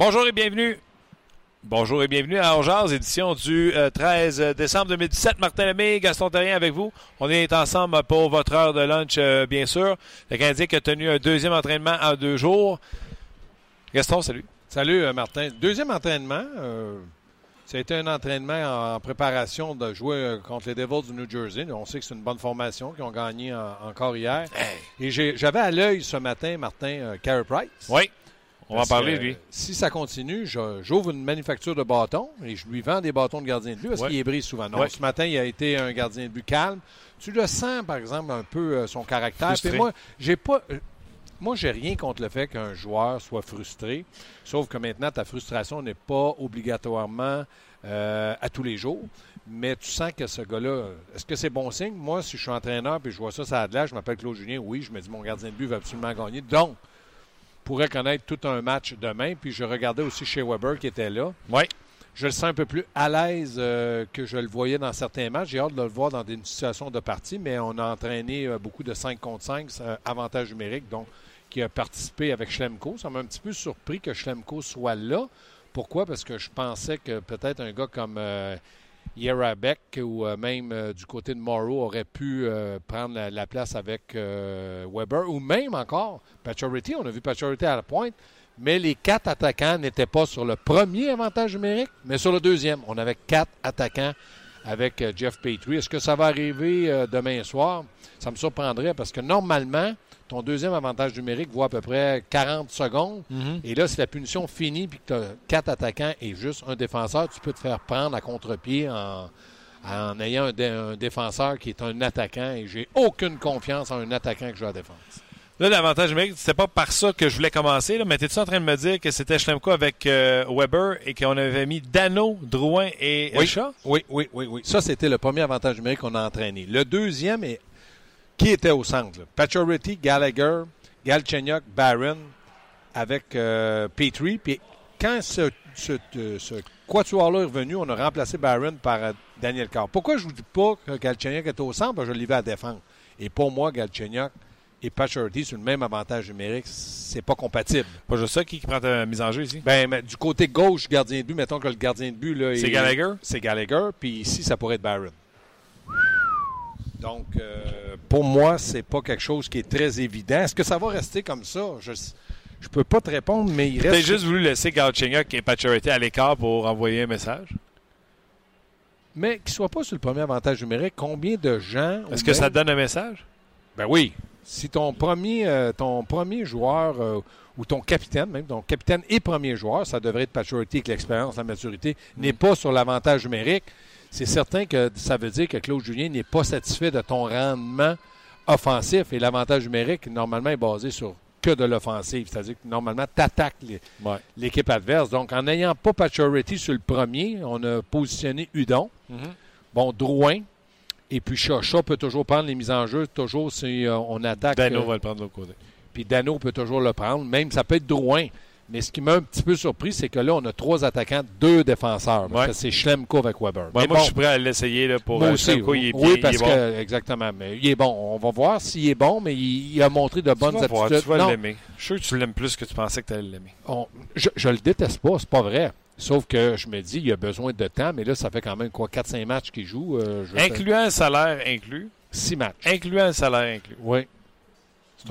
Bonjour et bienvenue. Bonjour et bienvenue à Ongears, édition du euh, 13 décembre 2017. Martin Lemay, Gaston Terrien avec vous. On est ensemble pour votre heure de lunch, euh, bien sûr. Le Canadien qui a tenu un deuxième entraînement en deux jours. Gaston, salut. Salut, euh, Martin. Deuxième entraînement. euh, ça a été un entraînement en préparation de jouer euh, contre les Devils du New Jersey. On sait que c'est une bonne formation, qui ont gagné en- encore hier. Et j'avais à l'œil ce matin, Martin, euh, Carey Price. Oui, on va en parler, que, lui. Si ça continue, je- j'ouvre une manufacture de bâtons et je lui vends des bâtons de gardien de but parce Ouais. qu'il les brise souvent. Non, Ouais. ce matin, il a été un gardien de but calme. Tu le sens, par exemple, un peu euh, son caractère. Puis moi, j'ai pas. euh, Moi, j'ai rien contre le fait qu'un joueur soit frustré. Sauf que maintenant, ta frustration n'est pas obligatoirement euh, à tous les jours. Mais tu sens que ce gars-là, est-ce que c'est bon signe? Moi, si je suis entraîneur et je vois ça, ça a de l'air, je m'appelle Claude Julien, oui, je me dis mon gardien de but va absolument gagner. Donc, pourrait connaître tout un match demain. Puis je regardais aussi chez Weber qui était là. Oui. Je le sens un peu plus à l'aise euh, que je le voyais dans certains matchs. J'ai hâte de le voir dans des situations de partie, mais on a entraîné euh, beaucoup de 5 contre 5, c'est un avantage numérique, donc qui a participé avec Schlemko. Ça m'a un petit peu surpris que Schlemko soit là. Pourquoi? Parce que je pensais que peut-être un gars comme euh, Yerabek ou euh, même euh, du côté de Morrow aurait pu euh, prendre la, la place avec Weber ou même encore Pacioretty. On a vu Pacioretty à la pointe, mais les quatre attaquants n'étaient pas sur le premier avantage numérique, mais sur le deuxième. On avait quatre attaquants avec Jeff Petrie. Est-ce que ça va arriver demain soir? Ça me surprendrait parce que normalement, ton deuxième avantage numérique vaut à peu près 40 secondes. Et là, si la punition finit puis que tu as quatre attaquants et juste un défenseur, tu peux te faire prendre à contre-pied en, en ayant un, dé- un défenseur qui est un attaquant. Et j'ai aucune confiance en un attaquant que je joue à la défense. Là, l'avantage numérique, c'était pas par ça que je voulais commencer, là, mais étais-tu en train de me dire que c'était Schlemko avec euh, Weber et qu'on avait mis Dano, Drouin et? Oui, oui, oui, oui. Ça, c'était le premier avantage numérique qu'on a entraîné. Le deuxième est qui était au centre? Pacioretty, Gallagher, Galchenyuk, Barron avec euh, Petrie. Puis quand ce, ce, euh, ce quatuor-là est revenu, on a remplacé Barron par euh, Daniel Carr. Pourquoi je vous dis pas que Galchenyuk était au centre? Parce que je l'ai vu à défendre. Et pour moi, Galchenyuk et Pacioretty sur le même avantage numérique, c'est pas compatible. Pas juste ça, qui, qui prend ta mise en jeu ici? Ben, mais du côté gauche, gardien de but, mettons que le gardien de but, là. C'est est- Gallagher? C'est Gallagher, puis ici, ça pourrait être Barron. Donc, euh, pour moi, c'est pas quelque chose qui est très évident. Est-ce que ça va rester comme ça? Je je peux pas te répondre, mais il reste. juste voulu laisser Galchenyuk et Pacioretty à l'écart pour envoyer un message? Mais qu'il soit pas sur le premier avantage numérique, combien de gens. Est-ce que ça même- donne un message? Ben oui. Si ton premier, euh, ton premier joueur euh, ou ton capitaine, même ton capitaine et premier joueur, ça devrait être Pacioretty avec l'expérience, la maturité, n'est pas sur l'avantage numérique, c'est certain que ça veut dire que Claude Julien n'est pas satisfait de ton rendement offensif. Et l'avantage numérique, normalement, est basé sur que de l'offensive. C'est-à-dire que normalement, tu attaques Ouais. l'équipe adverse. Donc, en n'ayant pas Pacioretty sur le premier, on a positionné Udon. Bon, Drouin. Et puis. Shaw peut toujours prendre les mises en jeu, toujours si euh, on attaque. Dano euh, va le prendre de l'autre côté. puis Dano peut toujours le prendre. Même, ça peut être Drouin. Mais ce qui m'a un petit peu surpris, c'est que là, on a trois attaquants, deux défenseurs. Parce Ouais. c'est Schlemko avec Weber. Ouais, Mais moi, bon, je suis prêt à l'essayer pour moi euh, aussi. Schlemko, il est oui, bien, parce il est bon. que, exactement. Mais il est bon. On va voir s'il est bon, mais il, il a montré de bonnes tu vas voir, attitudes. tu vas l'aimer. Je suis sûr que tu l'aimes plus que tu pensais que tu allais l'aimer. je, je le déteste pas, c'est pas vrai. Sauf que je me dis, il a besoin de temps, mais là, ça fait quand même quoi, 4-5 matchs qu'il joue. euh, je- Incluant le salaire inclus. 6 matchs. Incluant le salaire inclus. Oui.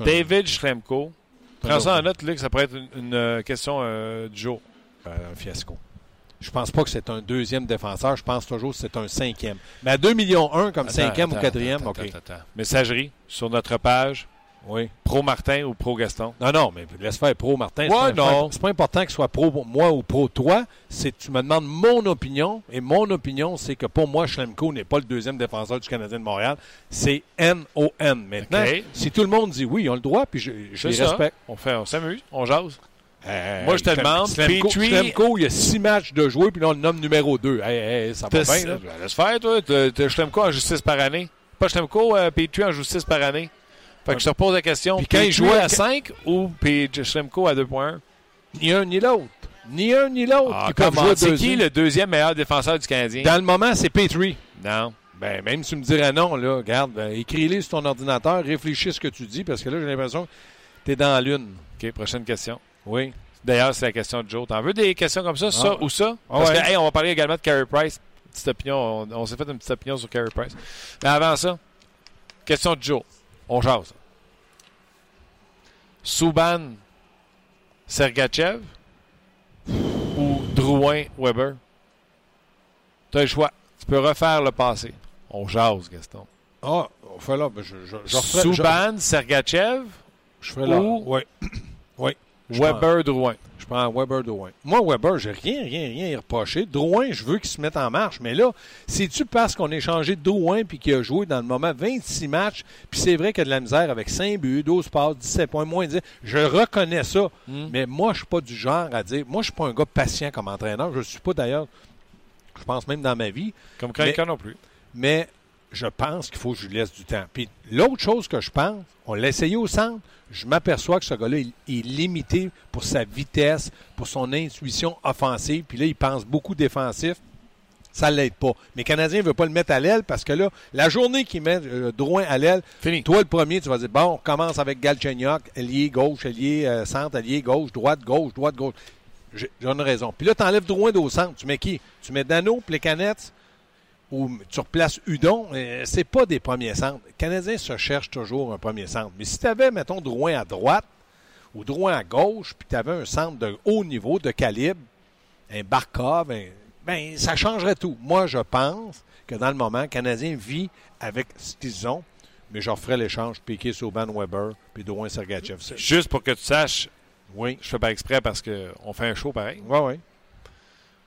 Un- David Schlemko. Prends ça en autre- note, Luc, ça pourrait être une, une, euh, question euh, du jour. euh, un fiasco. Je pense pas que c'est un deuxième défenseur. Je pense toujours que c'est un cinquième. Mais à 2 millions 1 comme Attends, cinquième ou quatrième, attends, OK. attends, attends. Messagerie sur notre page, Oui. Pro Martin ou Pro Gaston. Non, non, mais laisse faire pro, Martin. C'est Ouais, pas- non. C'est pas important que ce soit pro moi ou pro toi. C'est tu me demandes mon opinion. Et mon opinion, c'est que pour moi, Schlemko n'est pas le deuxième défenseur du Canadien de Montréal. C'est N-O-N. Maintenant, si tout le monde dit oui, ils ont le droit, puis je, les respecte. On, fait, on s'amuse, on jase. Euh, Moi, je te demande, Schlemko, Petrie- Schlemko, il y a six matchs de jouer, puis là, on le nomme numéro 2. Hey, hey, ça va bien, là. Ben, Laisse faire, toi. T'as Schlemko en justice par année. Pas Schlemko, euh, Petrie en justice par année. Fait que je te repose la question. Puis quand il jouait- à 5 ou P- Schlemko à 2.1? Ni un ni l'autre. Ni un ni l'autre Ah, C'est qui le deuxième meilleur défenseur du Canadien? Dans le moment, c'est Petrie. Non. Ben, même si tu me dirais non, là, regarde, ben, écris-les sur ton ordinateur, réfléchis ce que tu dis, parce que là, j'ai l'impression que tu es dans la lune. OK, prochaine question. Oui. D'ailleurs, c'est la question de Joe. T'en veux des questions comme ça, ça Ah. ou ça? Ah Parce ouais. que, hey, on va parler également de Carey Price. Petite opinion. On, on s'est fait une petite opinion sur Carey Price. Mais avant ça, question de Joe. On jase. Souban Sergachev ou Drouin Weber? Tu as le choix. Tu peux refaire le passé. On jase, Gaston. Ah, on fait là, ben, je, je, je Souban Sergachev, je là. ou-. Je Weber Drouin? Je prends Weber Drouin. Moi, Weber, j'ai rien, rien, rien à reprocher. Drouin, je veux qu'il se mette en marche. Mais là, c'est-tu parce qu'on a échangé Drouin puis qu'il a joué dans le moment 26 matchs, puis c'est vrai qu'il y a de la misère avec 5 buts, 12 passes, 17 points, moins 10. Je reconnais ça. Hmm. Mais moi, je suis pas du genre à dire. Moi, je suis pas un gars patient comme entraîneur. Je suis pas d'ailleurs. Je pense même dans ma vie. Comme quelqu'un non plus. Mais je pense qu'il faut que je lui laisse du temps. Puis l'autre chose que je pense, on l'a essayé au centre, je m'aperçois que ce gars-là est limité pour sa vitesse, pour son intuition offensive. Puis là, il pense beaucoup défensif. Ça ne l'aide pas. Mais le Canadien ne veut pas le mettre à l'aile parce que là, la journée qu'il met euh, Drouin à l'aile, toi, le premier, tu vas dire, bon, on commence avec Galchenyuk, ailier gauche, ailier euh, centre, ailier gauche, droite, gauche, droite, gauche. J'ai une raison. Puis là, tu enlèves Drouin au centre. Tu mets qui? Tu mets Dano, Plekanec, ou tu replaces Udon. Euh, c'est pas des premiers centres. Le Canadien se cherche toujours un premier centre. Mais si tu avais, mettons, Drouin à droite ou Drouin à gauche, puis tu avais un centre de haut niveau, de calibre, un Barkov, un- ben, ça changerait tout. Moi, je pense que dans le moment, le Canadien vit avec ce qu'ils ont, mais je referais l'échange Piqué, Sauban, Weber, puis Drouin, Sergachev. Juste pour que tu saches, Oui. je fais pas exprès parce qu'on fait un show pareil. Oui, oui.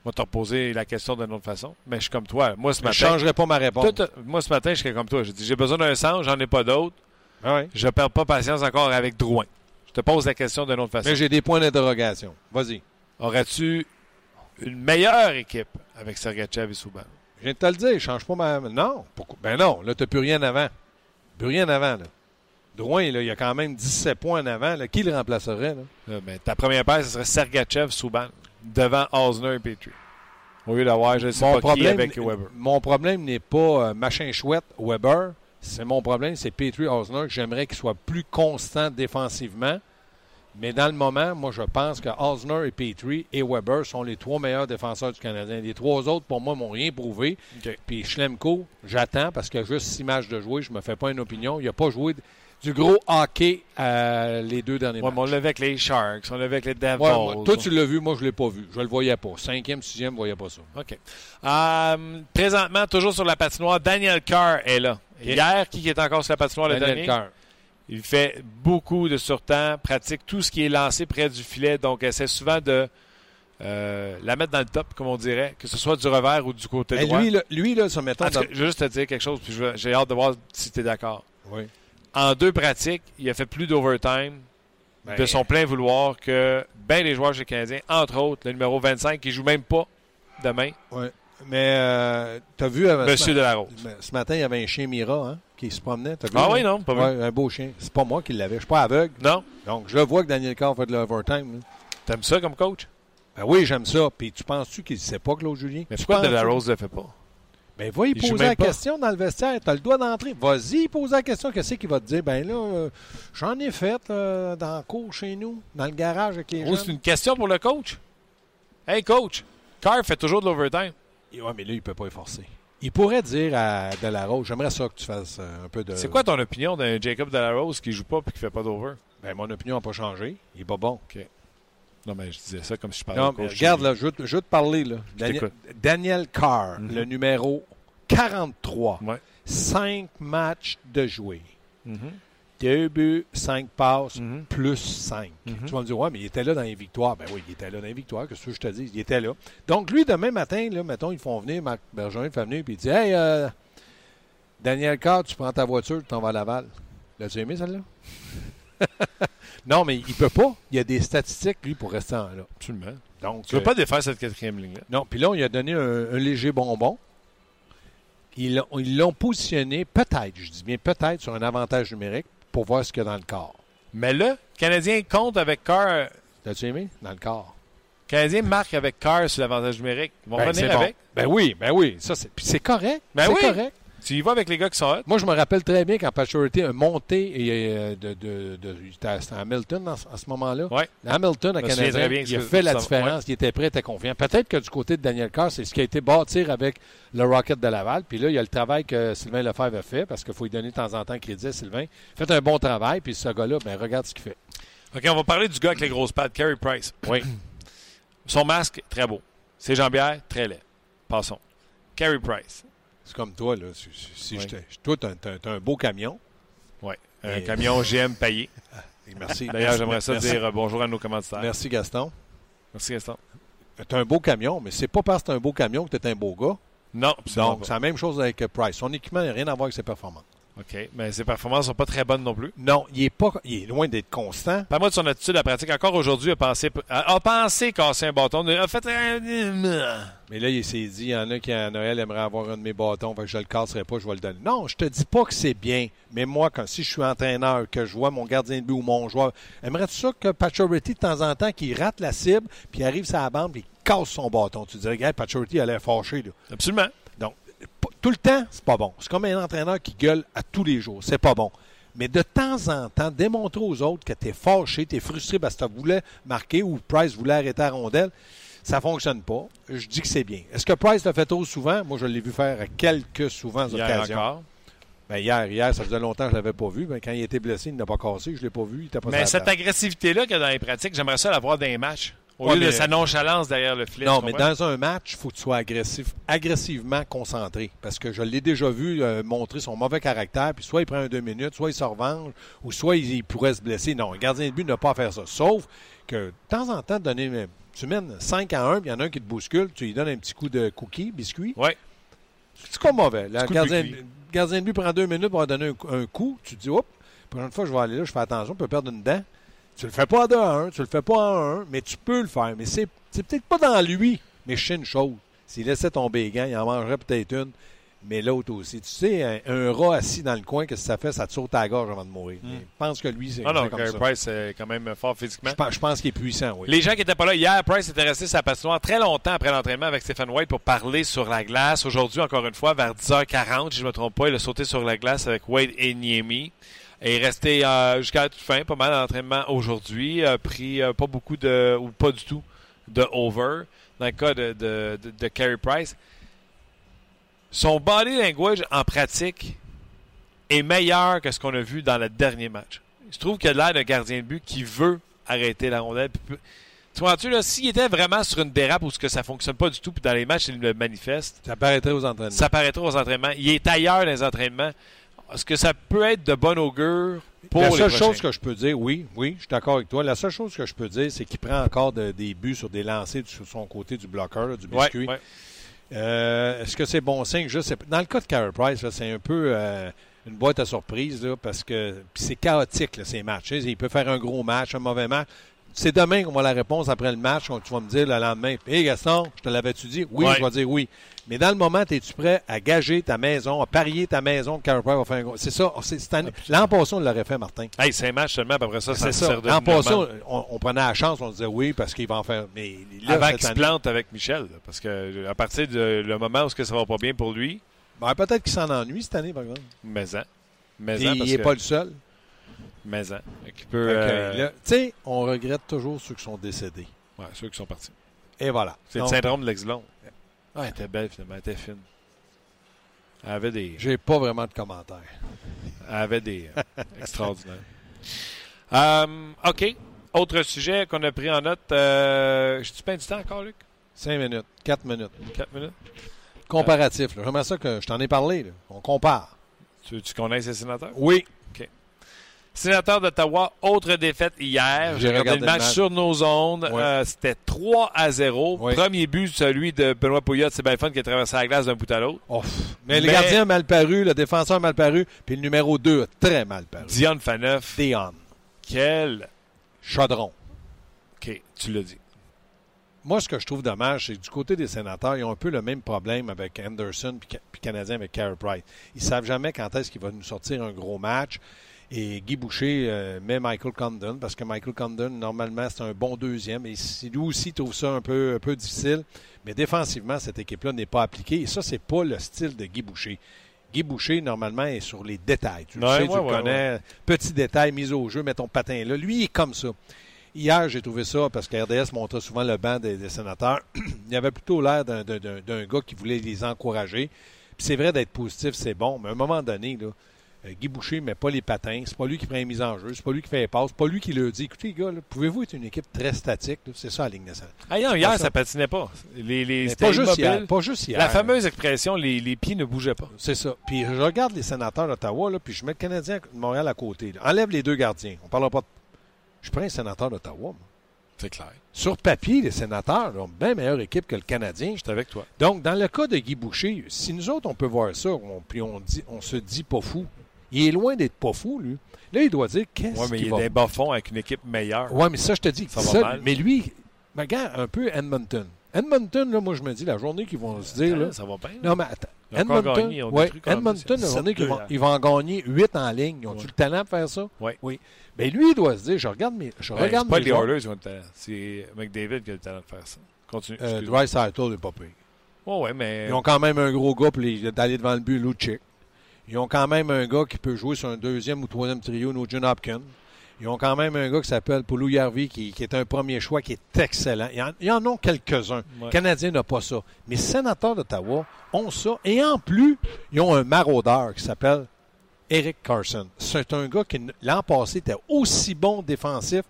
Moi, te reposer la question d'une autre façon. Mais je suis comme toi. Moi, ce Je ne matin. changerais pas ma réponse. Moi, ce matin, je serais comme toi. J'ai dit, j'ai besoin d'un centre, j'en ai pas d'autre. Ah oui. Je perds pas patience encore avec Drouin. Je te pose la question d'une autre façon. Mais j'ai des points d'interrogation. Vas-y. Aurais-tu une meilleure équipe avec Sergachev et Souban? Je viens de te le dire, je change pas ma. Non. Pourquoi? Ben non, là, tu n'as plus rien avant. Plus rien avant, là. Drouin, là, il y a quand même 17 points en avant. Là. Qui le remplacerait? Là? Là, ben, ta première paire, ce serait Sergachev, Souban, devant Osner et Petrie. Au lieu d'avoir, je ne sais Mon pas qui problème, avec Weber. mon problème n'est pas euh, machin chouette Weber. C'est mon problème, c'est Petrie Osner. J'aimerais qu'il soit plus constant défensivement. Mais dans le moment, moi, je pense que Osner et Petrie et Weber sont les trois meilleurs défenseurs du Canadien. Les trois autres, pour moi, m'ont rien prouvé. Puis Schlemko, j'attends parce qu'il y a juste six matchs de jouer. Je me fais pas une opinion. Il n'a pas joué du gros hockey euh, les deux derniers Ouais, matchs. on l'a avec les Sharks, on l'a avec les Devils. Ouais, toi, tu l'as vu, moi, je l'ai pas vu. Je le voyais pas. Cinquième, sixième, je voyais pas ça. OK. Euh, présentement, toujours sur la patinoire, Daniel Carr est là. Hier, qui est encore sur la patinoire le Daniel dernier? Carr. Il fait beaucoup de surtemps, pratique tout ce qui est lancé près du filet, donc essaie souvent de euh, la mettre dans le top, comme on dirait, que ce soit du revers ou du côté Hey, droit. lui, là, lui, là, se tout dans- je veux juste te dire quelque chose, puis j'ai hâte de voir si tu es d'accord. Oui. En deux pratiques, il a fait plus d'overtime Ben, de son plein vouloir que bien les joueurs chez Canadiens, entre autres le numéro 25 qui joue même pas demain, ouais. Mais euh, t'as vu euh, Monsieur Delarose. ben, ce matin, il y avait un chien Mira hein, qui se promenait. Vu, Ah oui, non, pas. Ouais, un beau chien. C'est pas moi qui l'avais. Je suis pas aveugle. Non? Donc, je vois que Daniel Carr fait de l'overtime. T'aimes ça comme coach? Ben oui, j'aime ça. Puis tu penses-tu qu'il ne sait pas, Claude Julien? Mais Tu pourquoi Delarose ne le fait pas? Ben, va y poser la pas. question dans le vestiaire. Tu as le droit d'entrer. Vas-y, poser la question. Qu'est-ce qu'il va te dire? Ben là, euh, j'en ai fait euh, dans le cours chez nous, dans le garage avec les Oh, c'est une question pour le coach? Hey, coach, Carr fait toujours de l'overtime. Et ouais, mais là, il ne peut pas y forcer. Il pourrait dire à Delarose, j'aimerais ça que tu fasses euh, un peu de... C'est quoi ton opinion d'un Jacob Delarose qui joue pas et qui fait pas d'over? Ben, mon opinion n'a pas changé. Il est pas bon. Non, mais je disais ça comme si je parlais Non, mais regarde, là, je, veux te- je veux te parler. Là. Daniel. Daniel Carr, Mhm. le numéro 43. Ouais. 5 matchs de jouer. Mhm. 2 buts, 5 passes, Mhm. plus 5. Mhm. Tu vas me dire, ouais, mais il était là dans les victoires. Ben oui, il était là dans les victoires, que ce que je te dis, il était là. Donc, lui, demain matin, là, mettons, ils font venir, Marc Bergeron, il fait venir, puis il dit, hey, euh, Daniel Carr, tu prends ta voiture, tu t'en vas à Laval. L'as-tu aimé, celle-là? non, mais il peut pas. Il y a des statistiques, lui, pour rester en là. Absolument. Donc, Tu veux euh, pas défaire cette quatrième ligne-là? non, puis là, on lui a donné un, un léger bonbon. Ils l'ont- positionné, peut-être, je dis bien peut-être, sur un avantage numérique pour voir ce qu'il y a dans le corps. Mais là, le Canadien compte avec Carr. T'as-tu aimé? Dans le corps. Le Canadien marque avec Carr sur l'avantage numérique. Ils vont Ben, revenir c'est bon. avec? Ben oui, ben oui. Ça, c'est, puis c'est correct. Ben c'est oui. correct. Tu y vas avec les gars qui sont hot? Moi, je me rappelle très bien quand Pacioretty a monté et, euh, de, de, de- à Hamilton à ce moment-là. Ouais. Hamilton, à Canadien, bien il a fait la différence. Il était prêt, il était confiant. Peut-être que du côté de Daniel Carr, c'est ce qui a été bâtir avec le Rocket de Laval. Puis là, il y a le travail que Sylvain Lefebvre a fait, parce qu'il faut lui donner de temps en temps crédit à Sylvain. Faites un bon travail, puis ce gars-là, ben, regarde ce qu'il fait. OK, on va parler du gars avec les grosses pattes, Carey Price. Oui. Son masque, très beau. Ses jambières, très laid. Passons. Carey Price. C'est comme toi, là. Si, Oui. toi, t'as- t'as un beau camion. Ouais. Un Et- camion GM payé. Et Merci. D'ailleurs, j'aimerais ça Merci. dire euh, bonjour à nos commanditaires. Merci, Gaston. Merci, Gaston. T'as un beau camion, mais c'est pas parce que t'as un beau camion que t'es un beau gars. Non, Donc, c'est la même chose avec Price. Son équipement n'a rien à voir avec ses performances. OK, mais ses performances sont pas très bonnes non plus. Non, il est pas, il est loin d'être constant. Parle-moi de son attitude à pratique. Encore aujourd'hui, a pensé, a, a pensé casser un bâton. A fait un... Mais là, il s'est dit, il y en a qui à Noël aimeraient avoir un de mes bâtons, fait que je le casserai pas, je vais le donner. Non, je te dis pas que c'est bien, mais moi, quand si je suis entraîneur, que je vois mon gardien de but ou mon joueur, aimerais-tu ça que Pacioretty, de temps en temps, qu'il rate la cible, puis arrive sur la bande, puis il casse son bâton? Tu dirais, regarde, Pacioretty, il a l'air fâché, là. Absolument. Tout le temps, c'est pas bon. C'est comme un entraîneur qui gueule à tous les jours. C'est pas bon. Mais de temps en temps, démontrer aux autres que tu es fâché, tu es frustré parce que tu voulais marquer ou Price voulait arrêter la rondelle, ça fonctionne pas. Je dis que c'est bien. Est-ce que Price l'a fait trop souvent? Moi, je l'ai vu faire à quelques souvent Hier occasions. encore. Ben, hier, hier, ça faisait longtemps que je l'avais pas vu. Ben, quand il était blessé, il n'a pas cassé. Je l'ai pas vu. Il était pas Mais cette agressivité-là qu'il y a dans les pratiques, j'aimerais ça l'avoir dans les matchs. Au Ouais, lieu de mais- sa nonchalance derrière le filet. Non, mais dans un match, il faut que tu sois agressif, agressivement concentré. Parce que je l'ai déjà vu euh, montrer son mauvais caractère, puis soit il prend un deux minutes, soit il se revanche, ou soit il, il pourrait se blesser. Non, un gardien de but n'a pas à faire ça. Sauf que de temps en temps, donner, tu mènes 5 à 1, puis il y en a un qui te bouscule, tu lui donnes un petit coup de cookie, biscuit. Ouais. C'est pas mauvais. Le de gardien, de but prend deux minutes pour donner un, un coup. Tu te dis, hop, la prochaine fois, je vais aller là, je fais attention, je peux perdre une dent. Tu le fais pas à 2 à 1, tu le fais pas à 1, mais tu peux le faire. Mais c'est peut-être pas dans lui, mais je sais une chose. S'il laissait tomber les gants, il en mangerait peut-être une, mais l'autre aussi. Tu sais, un, un rat assis dans le coin, qu'est-ce que ça fait? Ça te saute à la gorge avant de mourir. Hmm. Je pense que lui, c'est Ah non, comme ça. Price est quand même fort physiquement. Je pense, qu'il est puissant, oui. Les gens qui n'étaient pas là hier, Price était resté sa patinoire très longtemps après l'entraînement avec Stephen White pour parler sur la glace. Aujourd'hui, encore une fois, vers 10h40, si je ne me trompe pas, il a sauté sur la glace avec Wade et Niemi. Et est resté euh, jusqu'à la toute fin, pas mal d'entraînement aujourd'hui. A pris euh, pas beaucoup de, ou pas du tout, de over dans le cas de, de, de, de Carey Price. Son body language en pratique est meilleur que ce qu'on a vu dans le dernier match. Je trouve qu'il a l'air d'un gardien de but qui veut arrêter la rondelle. puis Tu vois-tu, là, s'il était vraiment sur une dérape où ce que ça fonctionne pas du tout, puis dans les matchs, il le manifeste, Ça paraîtrait aux entraînements. ça paraîtra aux entraînements. Il est ailleurs dans les entraînements. Est-ce que ça peut être de bon augure pour la seule chose que je peux dire, oui, oui, je suis d'accord avec toi. La seule chose que je peux dire, c'est qu'il prend encore de- des buts sur des lancers sur son côté du bloqueur, là, du biscuit. ouais. Euh, Est-ce que c'est bon signe? Je sais pas. Dans le cas de Carey Price, c'est un peu euh, une boîte à surprise là, parce que c'est chaotique là, ces matchs. Il peut faire un gros match, un mauvais match. C'est demain qu'on va la réponse après le match. quand Tu vas me dire le lendemain, Hé Gaston, je te l'avais-tu dit? Oui, Ouais. je vais dire oui. Mais dans le moment, es-tu prêt à gager ta maison, à parier ta maison que Carey va faire un gros. C'est ça. L'an passé, on l'aurait fait, Martin. Hey, c'est un match seulement, après ça, ça ça. sert de L'an passé, on, on prenait la chance, on disait oui parce qu'il va en faire. Mais là, Avant cette qu'il se plante avec Michel. là, Parce que euh, à partir du le moment où ce que ça va pas bien pour lui, Ben, peut-être qu'il s'en ennuie cette année, par exemple. Mais Et il n'est pas le seul. Mais-en. Fait qu'il peut. Euh, Tu sais, on regrette toujours ceux qui sont décédés. ouais, ceux qui sont partis. Et voilà. C'est le syndrome de l'ex-blonde. Ah, elle était belle, finalement. Elle était fine. Elle avait des. J'ai pas vraiment de commentaires. Elle avait des. euh, extraordinaires. Euh, OK. Autre sujet qu'on a pris en note. Euh, Je-tu peins du temps encore, Luc? Cinq minutes, quatre minutes. 4 minutes? Comparatif. J'aimerais ça que je t'en ai parlé. là. On compare. Tu, tu connais ces sénateurs? Oui. Sénateur d'Ottawa, autre défaite hier. J'ai regardé regardé le match match. sur nos ondes. Ouais. Euh, C'était 3 à 0. Ouais. Premier but, celui de Benoît Pouillot. C'est bien fun qui a traversé la glace d'un bout à l'autre. Mais, le gardien a mal paru, le défenseur a mal paru, puis le numéro 2 a très mal paru. Dion Faneuf. Dion. Quel. Chaudron. OK, tu l'as dit. Moi, ce que je trouve dommage, c'est que du côté des sénateurs, ils ont un peu le même problème avec Anderson puis Canadien avec Carey Price. Ils savent jamais quand est-ce qu'il va nous sortir un gros match. Et Guy Boucher euh, met Michael Condon parce que Michael Condon, normalement, c'est un bon deuxième. Et si- lui aussi trouve ça un peu, un peu difficile. Mais défensivement, cette équipe-là n'est pas appliquée. Et ça, c'est pas le style de Guy Boucher. Guy Boucher, normalement, est sur les détails. Tu le Ouais, sais, ouais, tu le connais. Petit détail, mise au jeu, mets ton patin là. Lui, il est comme ça. Hier, j'ai trouvé ça parce que RDS montrait souvent le banc des, des sénateurs. il avait plutôt l'air d'un, gars qui voulait les encourager. Puis c'est vrai d'être positif, c'est bon, mais à un moment donné, là, Guy Boucher ne met pas les patins, c'est pas lui qui prend les mises en jeu, c'est pas lui qui fait les passes, c'est pas lui qui le dit. Écoutez, les gars, pouvez-vous être une équipe très statique? C'est ça la Ligue nationale. Ah non, hier, ça. ça. patinait pas. Les, les, Mais c'était pas juste, hier, pas juste hier. La fameuse expression, les, les pieds ne bougeaient pas. C'est ça. Puis je regarde les sénateurs d'Ottawa, puis je mets le Canadien de Montréal à côté. là. Enlève les deux gardiens. On parlera pas de... Je prends un sénateur d'Ottawa. C'est clair. Sur papier, les sénateurs ont une bien meilleure équipe que le Canadien. J'étais avec toi. Donc, dans le cas de Guy Boucher, si nous autres, on peut voir ça, on, puis on, dit, on se dit pas fou. Il est loin d'être pas fou, lui. Là, il doit dire qu'est-ce Ouais, mais qu'il il va... est bas fond avec une équipe meilleure. Ouais, mais ça, je te dis. Ça va mal. Mais lui, regarde un peu Edmonton. Edmonton, là, moi, je me dis, la journée qu'ils vont se dire... Là, Ça va bien. non, mais attends. Ils Edmonton, gagné, ils ont ouais, Edmonton, la journée qu'ils 7-2, vont, ils vont en gagner 8 en ligne. Ils ont-tu Ouais. le talent de faire ça? Ouais. Oui. Mais lui, il doit se dire, je regarde mes... Je Ben, regarde pas mes les. Oilers qui ont le talent. C'est McDavid qui a le talent de faire ça. Continue. Euh. Dreisaitl n'est pas pire. Ouais, ouais, mais. Ils ont quand même un gros gars pour les- d'aller devant le but, Lucic. Ils ont quand même un gars qui peut jouer sur un deuxième ou troisième trio, Nugent Hopkins. Ils ont quand même un gars qui s'appelle Poulou Yarvi, qui, qui est un premier choix, qui est excellent. En, ils en ont quelques-uns. Ouais. Le Canadien n'a pas ça. Mais les sénateurs d'Ottawa ont ça. Et en plus, ils ont un maraudeur qui s'appelle Eric Carson. C'est un gars qui, l'an passé, était aussi bon défensif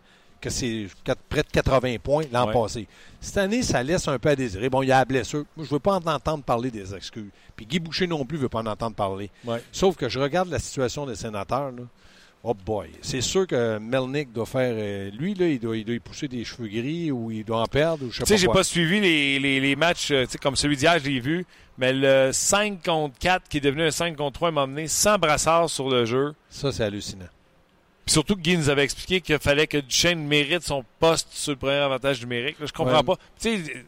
que c'est près de 80 points l'an Ouais. passé. Cette année, ça laisse un peu à désirer. Bon, il y a la blessure. Moi, je ne veux pas en entendre parler des excuses. Puis Guy Boucher non plus ne veut pas en entendre parler. Ouais. Sauf que je regarde la situation des sénateurs. Là. Oh boy. C'est sûr que Melnick doit faire. euh, lui, là, il doit, il doit y pousser des cheveux gris ou il doit en perdre ou je sais Tu sais, pas. j'ai pas suivi les, les, les matchs euh, comme celui d'hier, je l'ai vu. Mais le 5 contre 4 qui est devenu un 5 contre 3 m'a amené sans brassard sur le jeu. Ça, c'est hallucinant. Puis surtout que Guy nous avait expliqué qu'il fallait que Duchesne mérite son poste sur le premier avantage numérique. Là, je comprends Ouais. pas. Tu sais,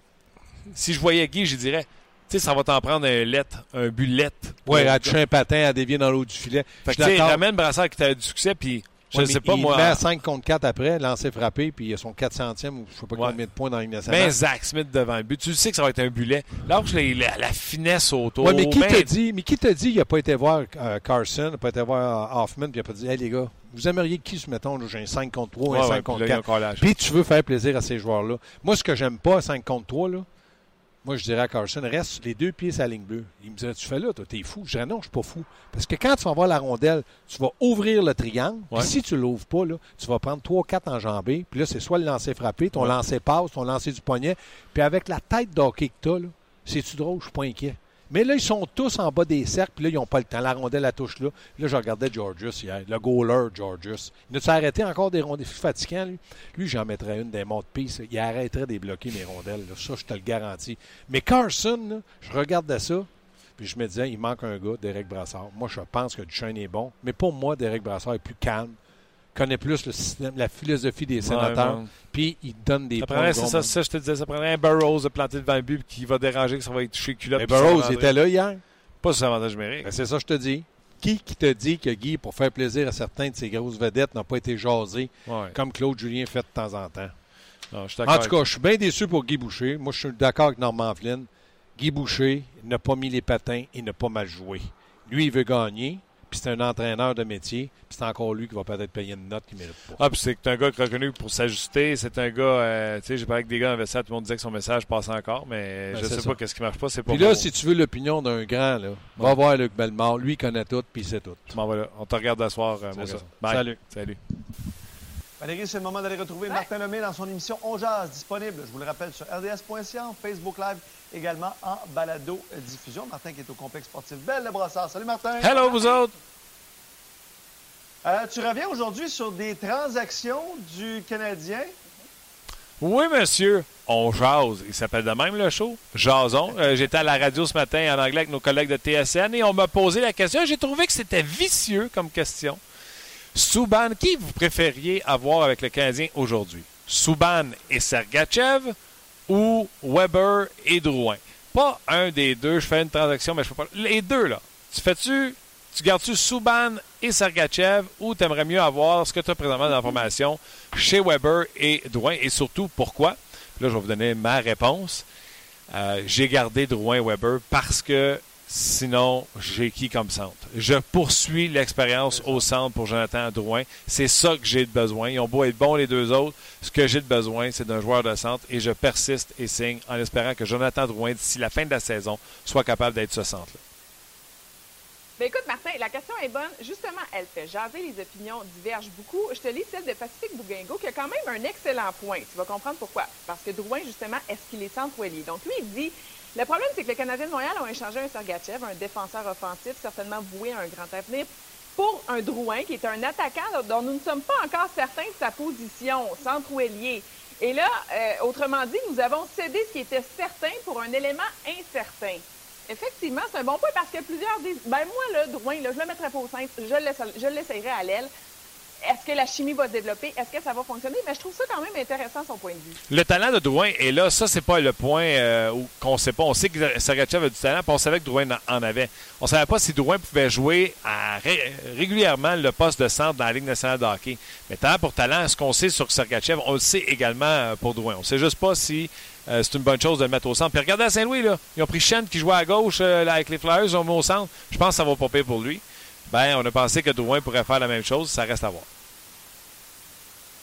si je voyais Guy, je dirais, tu sais, ça va t'en prendre un lettre, un but lettre. Oui, Pour- à un patin, à dévier dans l'eau du filet. Fait que, tu ramène Brassard qui t'a du succès, puis je Ouais, ne sais pas, il moi. met à 5 contre 4 après, lancé frappé, puis il a son 400e ou je sais pas Ouais. combien de points dans la nationale. Mais Zach Smith devant le but, tu sais que ça va être un bullet. Lâche les- la, la finesse autour. Ouais, mais qui Ben, dit, mais qui t'a dit, il n'a pas été voir euh, Carson, il n'a pas été voir euh, Hoffman, puis il n'a pas dit, hey les gars, vous aimeriez qui se mettons, j'ai un 5 contre 3, ouais, un 5 ouais, puis contre là, il y a 4. encore la- Puis tu veux faire plaisir à ces joueurs-là. Moi, ce que j'aime pas, 5 contre 3, là, moi, je dirais à Carson, reste sur les deux pieds la ligne bleue. Il me disait, tu fais là, toi, t'es fou. Je dirais, non, je suis pas fou. Parce que quand tu vas voir la rondelle, tu vas ouvrir le triangle. Ouais. Puis si tu l'ouvres pas, là, tu vas prendre 3-4 enjambées. Puis là, c'est soit le lancer frappé, ton Ouais. lancer passe, ton lancer du poignet. Puis avec la tête d'hockey que t'as, là, c'est-tu drôle? Je suis pas inquiet. Mais là, ils sont tous en bas des cercles, puis là, ils n'ont pas le temps. La rondelle, la touche là. Là, je regardais Georgius hier, le goaler Georgius. Il ne arrêté encore des rondelles fatigants, lui? Lui, j'en mettrais une des mots de piste. Il arrêterait de débloquer mes rondelles. là. Ça, je te le garantis. Mais Carson, je regardais ça, puis je me disais, il manque un gars, Derek Brassard. Moi, je pense que Duchesne est bon. Mais pour moi, Derek Brassard est plus calme, connaît plus le système, la philosophie des sénateurs, puis il donne des points. c'est ça, ça, je te disais, ça prendrait un Burroughs de planter devant le but qui va déranger, que ça va être touché culotte. Mais Burroughs, était là hier. Pas sur avantage numérique. Ben, c'est ça, je te dis. Qui qui te dit que Guy, pour faire plaisir à certains de ses grosses vedettes, n'a pas été jasé Ouais. comme Claude Julien fait de temps en temps? Non, je En tout cas, je suis bien déçu pour Guy Boucher. Moi, je suis d'accord avec Norman Flynn. Guy Boucher n'a pas mis les patins et n'a pas mal joué. Lui, il veut gagner. Puis c'est un entraîneur de métier, puis c'est encore lui qui va peut-être payer une note qu'il mérite pas. Ah, puis c'est un gars reconnu pour s'ajuster. C'est un gars, euh, tu sais, j'ai parlé avec des gars dans tout le monde disait que son message passe encore, mais Ben, je sais ça. pas qu'est-ce qui marche pas. C'est pas Puis là, si tu veux l'opinion d'un grand, là, va voir Luc Bellemare. Lui, il connaît tout, puis il sait tout. Je m'en vais là. On te regarde ce soir, euh, mon gars. Salut. Salut. Valérie, c'est le moment d'aller retrouver Martin Lemay dans son émission On Jazz, disponible, je vous le rappelle, sur rds.ca, en Facebook Live, également en balado-diffusion. Martin qui est au complexe sportif Belle le Brossard. Salut Martin! Hello, vous autres! Euh, tu reviens aujourd'hui sur des transactions du Canadien. Oui, monsieur. On jase. Il s'appelle de même le show. Jason. Euh, J'étais à la radio ce matin en anglais avec nos collègues de TSN et on m'a posé la question. J'ai trouvé que c'était vicieux comme question. Souban, qui vous préfériez avoir avec le Canadien aujourd'hui? Souban et Sergachev ou Weber et Drouin? Pas un des deux. Je fais une transaction, mais je peux pas. Les deux, là. Tu fais-tu. Tu gardes-tu Souban et Sergachev ou tu aimerais mieux avoir ce que tu as présentement dans la chez Weber et Drouin? Et surtout, pourquoi? Là, je vais vous donner ma réponse. Euh, j'ai gardé Drouin-Weber parce que sinon, j'ai qui comme centre? Je poursuis l'expérience au centre pour Jonathan Drouin. C'est ça que j'ai de besoin. Ils ont beau être bons les deux autres. Ce que j'ai de besoin, c'est d'un joueur de centre et je persiste et signe en espérant que Jonathan Drouin, d'ici la fin de la saison, soit capable d'être ce centre-là. Ben écoute, Martin, la question est bonne. Justement, elle fait jaser, les opinions divergent beaucoup. Je te lis celle de Pacifique Bouguingo, qui a quand même un excellent point. Tu vas comprendre pourquoi. Parce que Drouin, justement, est-ce qu'il est centre ou ailier? Donc, lui, il dit le problème, c'est que les Canadiens de Montréal ont échangé un Sergachev, un défenseur offensif, certainement voué à un grand avenir, pour un Drouin, qui est un attaquant dont nous ne sommes pas encore certains de sa position, centre ou ailier. Et là, euh, autrement dit, nous avons cédé ce qui était certain pour un élément incertain. Effectivement, c'est un bon point parce que plusieurs disent ben moi, là, Drouin, là, je le mettrais pas au centre, je le laisse- je l'essayerai à l'aile. Est-ce que la chimie va se développer? Est-ce que ça va fonctionner? Mais je trouve ça quand même intéressant, son point de vue. Le talent de Drouin est là. Ça, c'est pas le point euh, qu'on ne sait pas. On sait que Sergachev a du talent, puis on savait que Drouin en- avait. On savait pas si Drouin pouvait jouer à ré- régulièrement le poste de centre dans la Ligue nationale de hockey. Mais talent pour talent, ce qu'on sait sur Sergachev, on le sait également euh, pour Drouin. On ne sait juste pas si euh, c'est une bonne chose de le mettre au centre. Puis regardez à Saint-Louis, là. Ils ont pris Chen qui jouait à gauche euh, avec les Flyers, ils ont mis au centre. Je pense que ça va pas pire pour lui. Ben, on a pensé que Drouin pourrait faire la même chose. Ça reste à voir.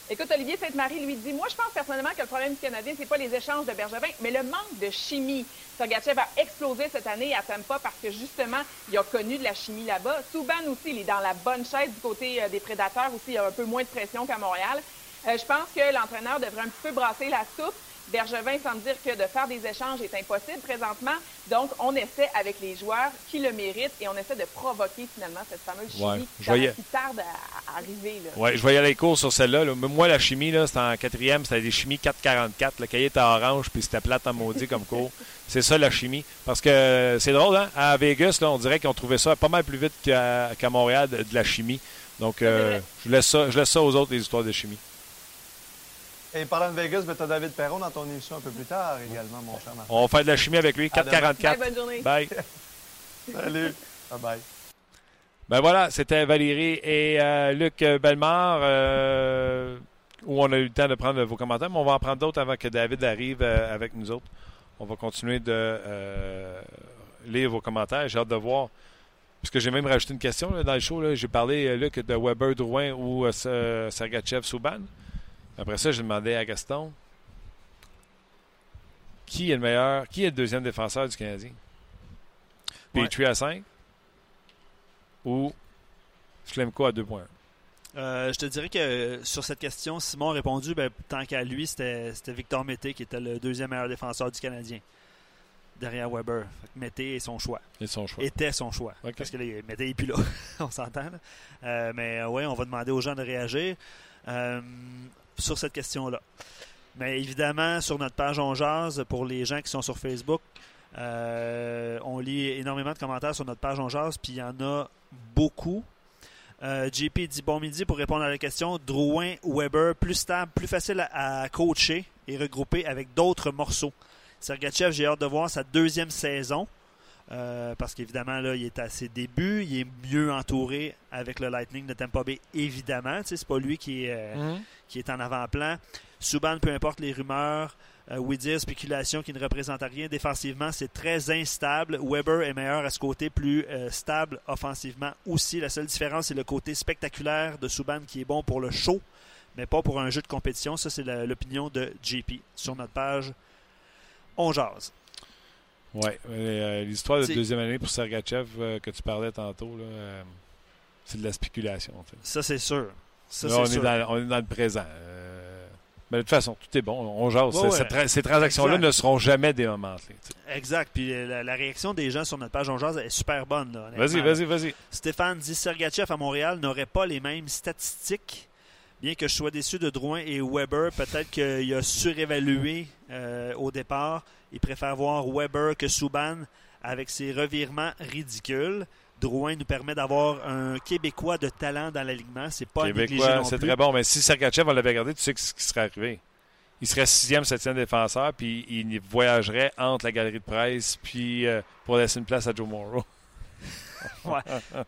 Écoute, Olivier Sainte-Marie lui dit Moi, je pense personnellement que le problème du Canadien, c'est pas les échanges de Bergevin, mais le manque de chimie. Sergachev a explosé cette année à Tampa parce que justement, il a connu de la chimie là-bas. Souban aussi, il est dans la bonne chaise du côté euh, des prédateurs aussi. Il y a un peu moins de pression qu'à Montréal. Euh, je pense que l'entraîneur devrait un petit peu brasser la soupe. Bergevin semble dire que de faire des échanges est impossible présentement. Donc, on essaie avec les joueurs qui le méritent et on essaie de provoquer finalement cette fameuse chimie Ouais, qui, voyais- tarde à, à arriver. Oui, je vais y aller court sur celle-là. là. Moi, la chimie, là, c'était en quatrième, c'était des chimies 444. Le cahier était orange, puis c'était plate en maudit comme cours. C'est ça, la chimie. Parce que euh, c'est drôle, hein? À Vegas, là, on dirait qu'ils ont trouvé ça pas mal plus vite qu'à Montréal, de, de la chimie. Donc, euh, je, laisse ça, je laisse ça aux autres, les histoires de chimie. Et parlant de Vegas, ben, tu as David Perron dans ton émission un peu plus tard également, mon cher Martin. On va faire de la chimie avec lui. À demain. 444. Bye, bonne journée. Bye. Salut! Bye-bye. Ben voilà, c'était Valérie et euh, Luc Bellemare, euh, où on a eu le temps de prendre vos commentaires, mais on va en prendre d'autres avant que David arrive euh, avec nous autres. On va continuer de euh, lire vos commentaires. J'ai hâte de voir. Puisque j'ai même rajouté une question là, dans le show. là. J'ai parlé, euh, Luc, de Weber, Drouin ou euh, Sergachev, Souban. Après ça, j'ai demandé à Gaston qui est le meilleur, qui est le deuxième défenseur du Canadien? Ouais. Petrie à 5 ou Schlemko à 2.1 Euh, je te dirais que sur cette question, Simon a répondu, ben, tant qu'à lui, c'était Victor Mété qui était le deuxième meilleur défenseur du Canadien. Derrière Weber. Mété est son choix. et son choix. Était son choix. Parce que là, Mété n'est plus là. on s'entend. Euh, mais oui, on va demander aux gens de réagir euh, sur cette question-là. Mais évidemment, sur notre page On Jazz, pour les gens qui sont sur Facebook, euh, on lit énormément de commentaires sur notre page On Jazz, puis il y en a beaucoup. Euh, JP dit bon midi pour répondre à la question. Drouin, Weber, plus stable, plus facile à, coacher et regrouper avec d'autres morceaux. Sergachev, j'ai hâte de voir sa deuxième saison. euh, parce qu'évidemment, là, il est à ses débuts. Il est mieux entouré avec le Lightning de Tampa Bay, évidemment. C'est pas lui qui est, euh, qui est en avant-plan. Subban, peu importe les rumeurs, euh, spéculation qui ne représente rien défensivement, c'est très instable. Weber est meilleur à ce côté, plus euh, stable offensivement aussi. La seule différence, c'est le côté spectaculaire de Subban qui est bon pour le show, mais pas pour un jeu de compétition. Ça, c'est la- l'opinion de JP sur notre page. On jase. Oui, l'histoire de C'est- deuxième année pour Sergachev euh, que tu parlais tantôt, euh, c'est de la spéculation. Ça, c'est sûr. Ça, Là, c'est on, est dans, on est dans le présent. Euh, mais de toute façon, tout est bon. On jase. Ouais, C'est- ouais. cette tra- ces transactions-là ne seront jamais des moments clés. Exact. Puis euh, la, la réaction des gens sur notre page On jase est super bonne. Vas-y, vas-y, vas-y. Stéphane dit Sergachev à Montréal n'aurait pas les mêmes statistiques. Bien que je sois déçu de Drouin et Weber, peut-être qu'il a surévalué euh, au départ. Il préfère voir Weber que Subban avec ses revirements ridicules. Drouin nous permet d'avoir un Québécois de talent dans l'alignement. C'est pas Québécois, c'est très bon. Mais si Sergachev, on l'avait regardé, tu sais ce qui serait arrivé. Il serait sixième, septième défenseur, puis il voyagerait entre la galerie de presse, puis euh, pour laisser une place à Joe Morrow.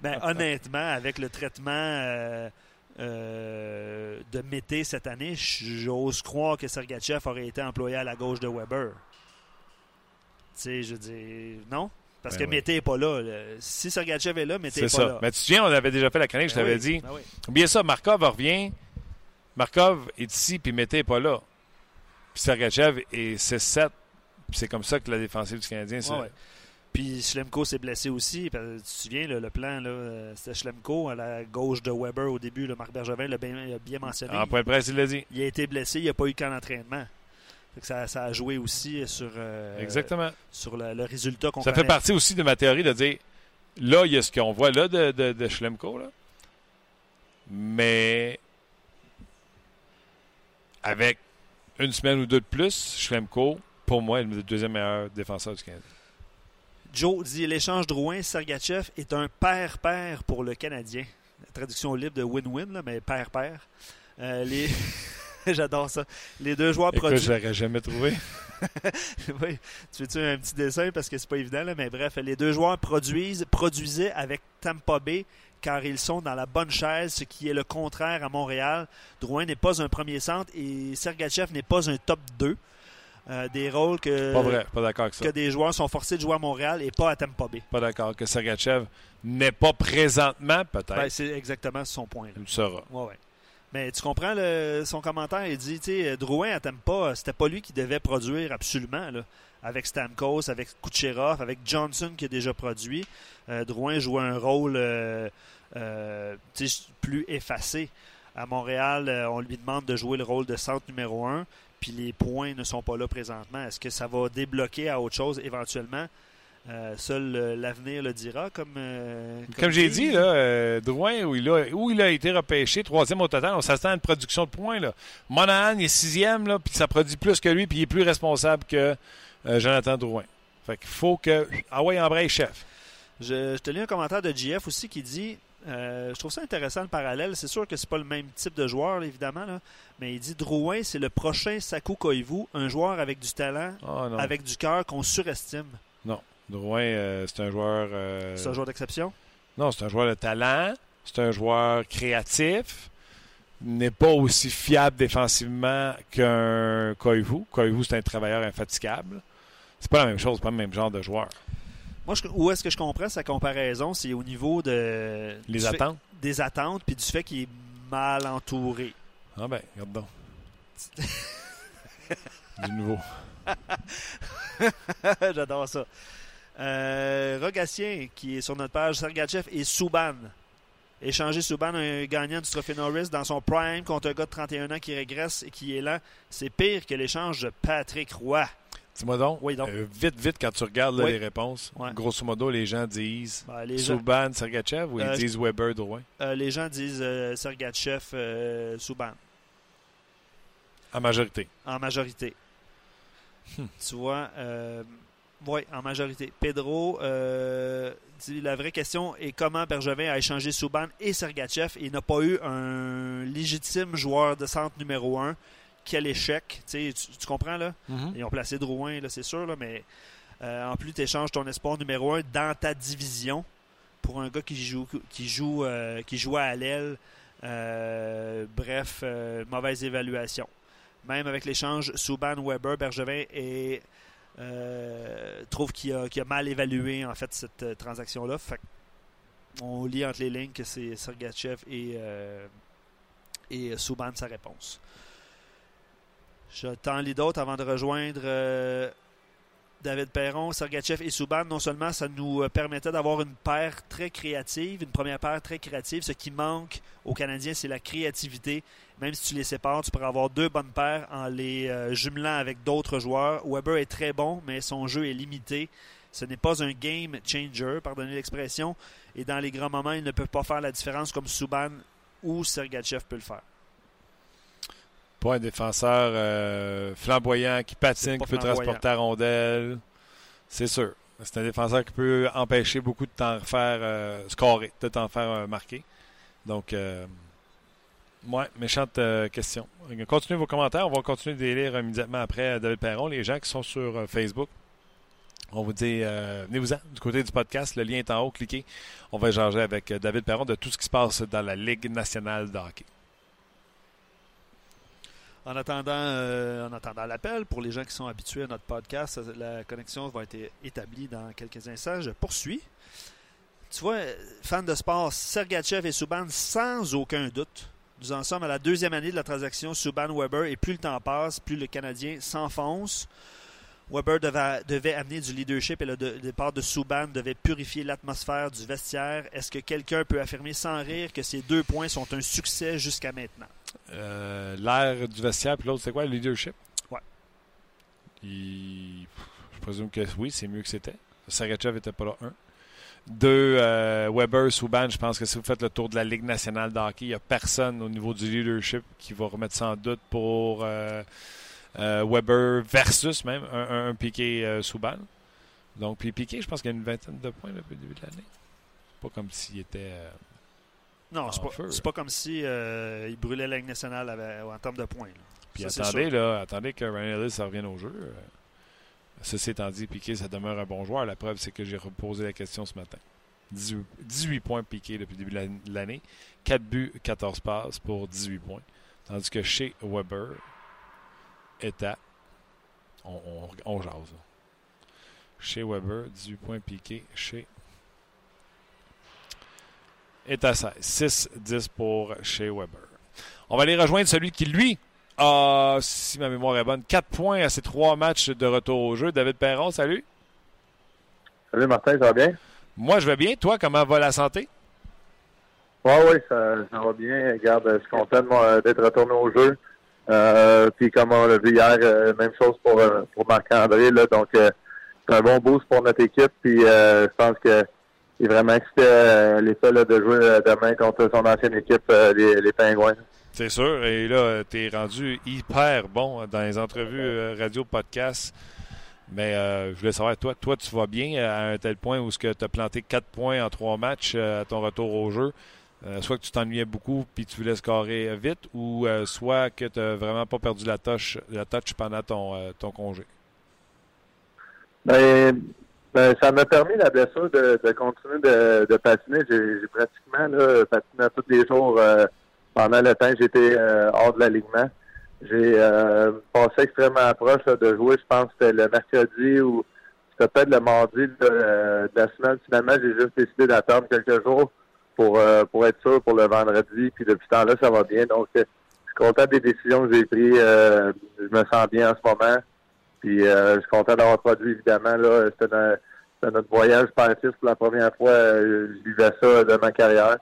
Ben, honnêtement, avec le traitement euh, euh, de Mété cette année, j'ose croire que Sergachev aurait été employé à la gauche de Weber. Tu sais, je dis non? Parce Ben que oui. Mété n'est pas là. Si Sergachev est là, Mété n'est pas ça. là. Mais tu te souviens, on avait déjà fait la chronique, je Ben t'avais oui, dit. ben oui. Oubliez ça, Markov revient. Markov est ici, puis Mété n'est pas là. Puis Sergachev est 6-7. Puis c'est comme ça que la défensive du Canadien. Ouais, ouais. Puis Schlemko s'est blessé aussi. parce que tu te souviens, là, le plan, là, euh, c'était Schlemko à la gauche de Weber au début. Le Marc Bergevin l'a bien, bien mentionné. En point de presse, il l'a dit. Il a été blessé, il n'a pas eu qu'un entraînement. Ça, ça a joué aussi sur, euh, Exactement. sur le, le résultat qu'on Ça fait partie aussi de ma théorie de dire là, il y a ce qu'on voit là de, de, de Schlemko, là. Mais avec une semaine ou deux de plus, Schlemko, pour moi, est le deuxième meilleur défenseur du Canada. Joe dit l'échange Drouin-Sergachev est un père-père pour le Canadien. La traduction libre de win-win, là, mais père-père. Euh, les... J'adore ça. Les deux joueurs produits. je l'aurais jamais trouvé. oui, tu veux-tu un petit dessin? Parce que c'est pas évident, là, mais bref, les deux joueurs produisent, produisaient avec Tampa Bay car ils sont dans la bonne chaise, ce qui est le contraire à Montréal. Drouin n'est pas un premier centre et Sergachev n'est pas un top 2. Euh, des rôles que, Pas vrai, pas avec ça. que des joueurs sont forcés de jouer à Montréal et pas à Tampa Bay. Pas d'accord que Sergachev n'est pas présentement, peut-être. Ben, c'est exactement son point. là. Il le sera. Ouais, ouais. Mais tu comprends son commentaire, il dit, tu sais, Drouin à Tampa, c'était pas lui qui devait produire absolument, là. Avec Stamkos, avec Kucherov, avec Johnson qui a déjà produit. Euh, Drouin jouait un rôle euh, euh, plus effacé. À Montréal, euh, on lui demande de jouer le rôle de centre numéro un, puis les points ne sont pas là présentement. Est-ce que ça va débloquer à autre chose éventuellement? Euh, seul euh, l'avenir le dira, comme euh, Comme j'ai dit, là, Drouin, où il, a, où il a été repêché, troisième au total, on s'attend à une production de points. Là. Monahan il est sixième, là, puis ça produit plus que lui, puis il est plus responsable que Jonathan Drouin. Fait qu'il faut que. Ah ouais, embraye, chef. Je, je te lis un commentaire de JF aussi qui dit euh, Je trouve ça intéressant le parallèle. C'est sûr que c'est pas le même type de joueur, là, évidemment, là, mais il dit Drouin, c'est le prochain Saku Koivu, un joueur avec du talent, Oh, non. avec du cœur qu'on surestime. Drouin, euh, c'est un joueur. euh, C'est un joueur d'exception? Non, c'est un joueur de talent. C'est un joueur créatif. N'est pas aussi fiable défensivement qu'un Koivu. Koivu, c'est un travailleur infatigable. C'est pas la même chose, c'est pas le même genre de joueur. Moi, je- où est-ce que je comprends sa comparaison C'est au niveau de Les du fait- attentes. des attentes puis du fait qu'il est mal entouré. Ah ben, regarde donc. du nouveau. J'adore ça. Euh, Rogatien, qui est sur notre page, Sergachev et Souban. Échanger Souban, un gagnant du Trophée Norris, dans son prime contre un gars de 31 ans qui régresse et qui est lent. C'est pire que l'échange de Patrick Roy. Dis-moi donc, Oui, donc. euh, vite, vite, quand tu regardes là, Oui. les réponses, Ouais. grosso modo, les gens disent Ben, les, gens, Souban, Sergachev ou Euh, ils disent Weber, Drouin? euh, les gens disent euh, Sergachev, euh, Souban, En majorité. en majorité. Hmm. Tu vois, oui, en majorité. Pedro euh, la vraie question est comment Bergevin a échangé Souban et Sergachev et n'a pas eu un légitime joueur de centre numéro un. Quel échec. Tu, tu- comprends, là? Ils ont placé Drouin, là, c'est sûr, là, mais euh, en plus, tu échanges ton espoir numéro un dans ta division pour un gars qui joue qui joue euh, qui joue à l'aile bref, mauvaise évaluation. Même avec l'échange Souban-Weber, Bergevin et, euh, trouve qu'il a, mal évalué en fait cette euh, transaction-là. On lit entre les lignes que c'est Sergachev et, euh, et Souban sa réponse. Je t'en lis d'autres avant de rejoindre euh, David Perron, Sergachev et Souban. Non seulement ça nous euh, permettait d'avoir une paire très créative, une première paire très créative. Ce qui manque aux Canadiens, c'est la créativité. Même si tu les sépares, tu pourrais avoir deux bonnes paires en les euh, jumelant avec d'autres joueurs. Weber est très bon, mais son jeu est limité. Ce n'est pas un game changer, pardonnez l'expression. Et dans les grands moments, il ne peut pas faire la différence comme Souban ou Sergachev peut le faire. Pas un défenseur euh, flamboyant qui patine, qui peut transporter à rondelle. C'est sûr. C'est un défenseur qui peut empêcher beaucoup de t'en faire euh, scorer, de t'en faire euh, marquer. Donc, ouais, méchante question. Continuez vos commentaires. On va continuer de les lire immédiatement après David Perron. Les gens qui sont sur Facebook, on vous dit, euh, venez-vous-en du côté du podcast. Le lien est en haut. Cliquez. On va échanger avec David Perron de tout ce qui se passe dans la Ligue nationale de hockey. En attendant, euh, en attendant l'appel, pour les gens qui sont habitués à notre podcast, la connexion va être établie dans quelques instants. Je poursuis. Tu vois, fan de sport, Sergachev et Subban, sans aucun doute. Nous en sommes à la deuxième année de la transaction Subban-Weber et plus le temps passe, plus le Canadien s'enfonce. Weber devait, amener du leadership et le départ de Subban devait purifier l'atmosphère du vestiaire. Est-ce que quelqu'un peut affirmer sans rire que ces deux points sont un succès jusqu'à maintenant? Euh, L'air du vestiaire, puis l'autre, c'est quoi, le leadership? Ouais. Il- Je présume que oui, c'est mieux que c'était. Sergachev n'était pas là, un. Deux, euh, Weber, Souban, je pense que si vous faites le tour de la Ligue nationale de hockey, il n'y a personne au niveau du leadership qui va remettre ça en doute pour euh, euh, Weber versus même un, un, un Piqué Souban. Donc, puis Piqué, je pense qu'il y a une vingtaine de points depuis le début de l'année. C'est pas comme s'il était. Non, c'est En pas, pas comme si euh, il brûlait la Ligue nationale avec- en termes de points. là. Puis Ça, attendez, là, attendez que Ryan Ellis revienne au jeu. Ceci étant dit, Piqué, ça demeure un bon joueur. La preuve, c'est que j'ai reposé la question ce matin. 18, 18 points Piqué depuis le début de l'an- de l'année. 4 buts, 14 passes pour 18 points. Tandis que chez Weber est à. On, on, on jase. là. Chez Weber, 18 points Piqué. Chez. Est à 16. 6-10 pour chez Weber. On va aller rejoindre celui qui, lui, a, si ma mémoire est bonne, 4 points à ses 3 matchs de retour au jeu. David Perron, salut. Salut Martin, ça va bien? Moi, je vais bien. Toi, comment va la santé? Oui, oui, ça, ça va bien. Regarde, je suis content d'être retourné au jeu. Euh, puis comme on l'a vu hier, euh, même chose pour, euh, pour Marc-André. Donc, euh, c'est un bon boost pour notre équipe. Puis je pense que est vraiment excité euh, l'effet là, de jouer euh, demain contre son ancienne équipe, euh, les, les Pingouins. C'est sûr. Et là, tu es rendu hyper bon dans les entrevues euh, radio, podcast. Mais euh, je voulais savoir, toi, toi, tu vas bien à un tel point où tu as planté 4 points en 3 matchs euh, à ton retour au jeu. Euh, soit que tu t'ennuyais beaucoup puis tu voulais scorer euh, vite, ou euh, soit que tu n'as vraiment pas perdu la touch, la touch pendant ton, euh, ton congé. Ben, ben, ça m'a permis la blessure de, de continuer de, de patiner. J'ai pratiquement là, patiné tous les jours euh, pendant le temps que j'étais euh, hors de l'alignement. J'ai euh, passé extrêmement proche là, de jouer, je pense que c'était le mercredi ou peut-être le mardi là, euh, de la semaine. Finalement, j'ai juste décidé d'attendre quelques jours pour euh, pour être sûr pour le vendredi. Puis depuis ce temps-là, ça va bien. Donc, je suis content des décisions que j'ai prises. Euh, je me sens bien en ce moment. Euh, je suis content d'avoir produit, évidemment. Là, c'était, no- c'était notre voyage sportif pour la première fois. euh, je vivais ça de ma carrière.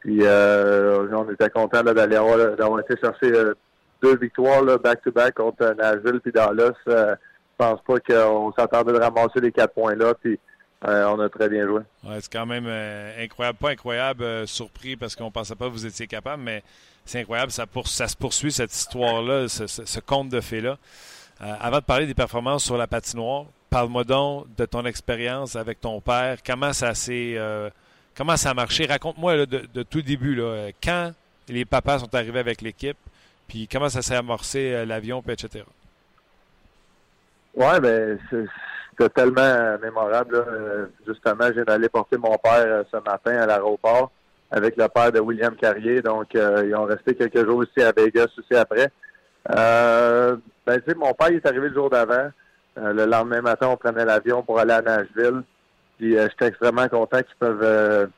Puis euh, on était content d'aller avoir, d'avoir été chercher deux victoires back-to-back contre Nashville puis Dallas. Je pense pas qu'on s'attendait de ramasser les quatre points-là. Puis on a très bien joué. C'est quand même incroyable. Pas incroyable, surpris parce qu'on pensait pas que vous étiez capable, mais c'est incroyable. Ça, se poursuit, cette histoire-là, ce, ce- ce conte de fées-là. Euh, avant de parler des performances sur la patinoire, parle-moi donc de ton expérience avec ton père. Comment ça s'est. euh, comment ça a marché? Raconte-moi de, tout début. Là, euh, quand les papas sont arrivés avec l'équipe, puis comment ça s'est amorcé l'avion, puis etc. Ouais, ben c'est- c'était tellement mémorable. Justement, j'ai allé porter mon père ce matin à l'aéroport. avec le père de William Carrier. Donc, ils ont resté quelques jours aussi à Vegas aussi après. Ben, tu sais, mon père il est arrivé le jour d'avant. le lendemain matin, on prenait l'avion pour aller à Nashville. Puis j'étais extrêmement content qu'ils peuvent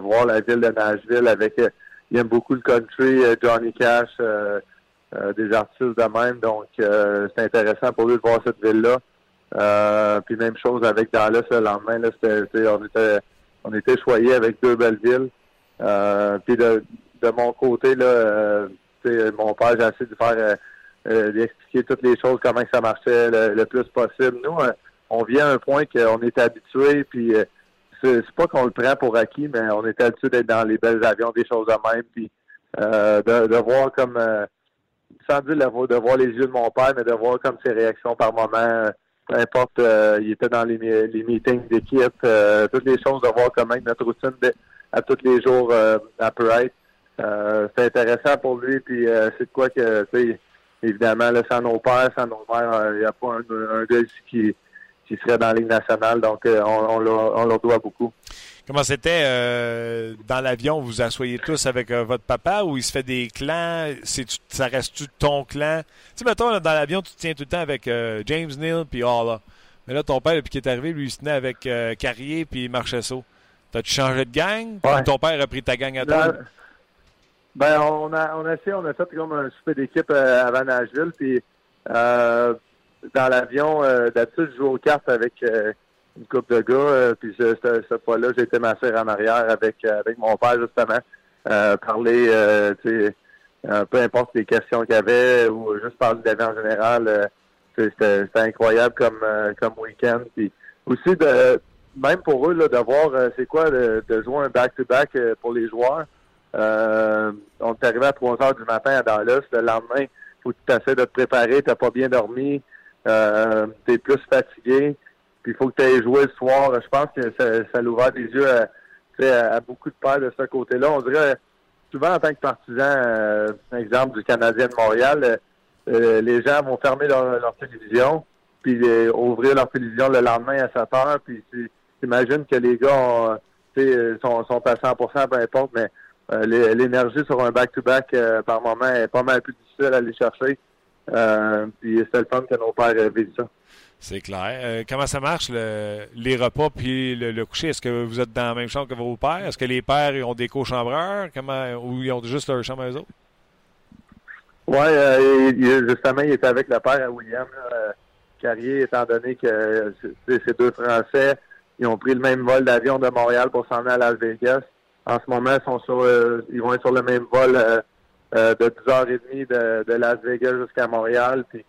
voir la ville de Nashville avec... il aime beaucoup le country, Johnny Cash, des artistes de même. Donc, c'est intéressant pour lui de voir cette ville-là. Euh, puis même chose avec Dallas le lendemain. Là, c'était, on était on était choyés avec deux belles villes. Euh, puis de, de mon côté, là, euh, mon père, j'ai essayé de faire euh, d'expliquer toutes les choses, comment ça marchait le, plus possible. Nous, on vient à un point qu'on est habitué, puis c'est, pas qu'on le prend pour acquis, mais on est habitué d'être dans les belles avions, des choses de même, puis de, voir comme sans dire de voir les yeux de mon père, mais de voir comme ses réactions par moment peu importe, euh, il était dans les, meetings d'équipe, euh, toutes les choses, de voir comment notre routine à tous les jours euh, elle peut. C'est intéressant pour lui, puis c'est de quoi que, tu sais, évidemment, là, sans nos pères, sans nos mères, il n'y a pas un, un gars ici qui, qui serait dans la Ligue nationale, donc on, on, leur, on leur doit beaucoup. Comment c'était euh, dans l'avion? Vous vous asseyez tous avec euh, votre papa ou il se fait des clans? Ça reste-tu ton clan? Tu sais, mettons, dans l'avion, tu te tiens tout le temps avec euh, James Neal puis là. Mais là, ton père, depuis qu'il est arrivé, lui, il se tenait avec Carrier puis Marchesso. T'as-tu changé de gang? Ton père a pris ta gang à toi? Ben, on a, on a essayé, on a fait comme un super d'équipe avant Nashville, puis dans l'avion, d'habitude, je joue aux cartes avec une coupe de gars. Euh, puis cette fois-là, j'ai été ma en arrière avec euh, avec mon père justement, euh, parler, tu sais, peu importe les questions qu'il y avait ou juste parler de en général. c'était incroyable comme comme week-end. Puis aussi de même pour eux là, de voir c'est quoi de, jouer un back-to-back pour les joueurs. On est arrivé à 3 heures du matin à Dallas. Le lendemain, faut que tu essaies de te préparer, t'as pas bien dormi, euh, t'es plus fatigué il faut que tu aies joué le soir. Je pense que ça, ça l'ouvre des yeux à, beaucoup de pères de ce côté-là. On dirait souvent en tant que partisan, euh, exemple du Canadien de Montréal, euh, euh, les gens vont fermer leur, télévision, puis ouvrir leur télévision le lendemain à 7 heures, puis t'imagines que les gars sont, sont à 100% peu importe, mais l'énergie sur un back-to-back par moment est pas mal plus difficile à aller chercher. puis c'est le fun que nos pères vivent ça. C'est clair. Euh, comment ça marche, les repas puis le, coucher? Est-ce que vous êtes dans la même chambre que vos pères? Est-ce que les pères ont des co-chambreurs? Comment, ou ils ont juste leur chambre à eux autres? Oui, euh, justement, il était avec le père à William euh, Carrier, étant donné que ces deux Français, ils ont pris le même vol d'avion de Montréal pour s'en aller à Las Vegas. En ce moment, ils, sont sur, ils vont être sur le même vol de 10h30 de, de Las Vegas jusqu'à Montréal. Puis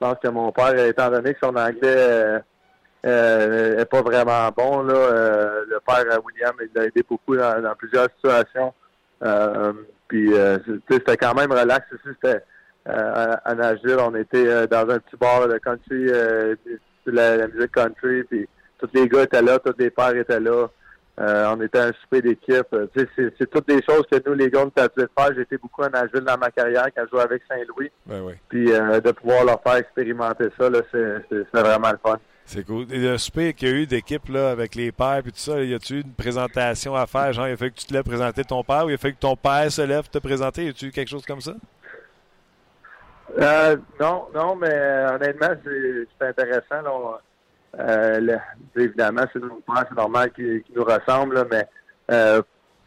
je pense que mon père, étant donné que son anglais euh, euh est pas vraiment bon, là, euh, le père William, il l'a aidé beaucoup dans, plusieurs situations. Euh, puis c'était quand même relax aussi. C'était à Nashville, on était dans un petit bar de country, la, la, musique country, puis tous les gars étaient là, tous les pères étaient là. Euh, on était un super d'équipe. C'est toutes des choses que nous, les gars, on a de faire. J'ai été beaucoup en Nashville dans ma carrière quand je jouais avec Saint-Louis. Puis euh, de pouvoir leur faire expérimenter ça, c'est vraiment le fun. C'est cool. Et le super qu'il y a eu d'équipe là, avec les pères et tout ça, y a-tu eu une présentation à faire? Genre, il a fallu que tu te lèves présenter ton père ou il a fallu que ton père se lève te présenter? Y a-tu eu quelque chose comme ça? Euh, non, non, mais honnêtement, c'est intéressant. Là. Euh, évidemment, c'est c'est normal qu'ils nous ressemblent, mais euh,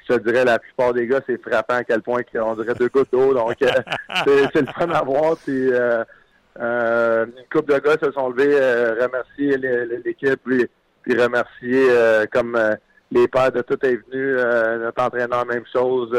je te dirais la plupart des gars, c'est frappant à quel point on dirait deux gouttes d'eau. Donc euh, c'est le fun à voir. Puis, euh, une couple de gars se sont levés, remercier l'équipe, puis, puis remercier comme les pères de tout est venu, notre entraîneur, même chose.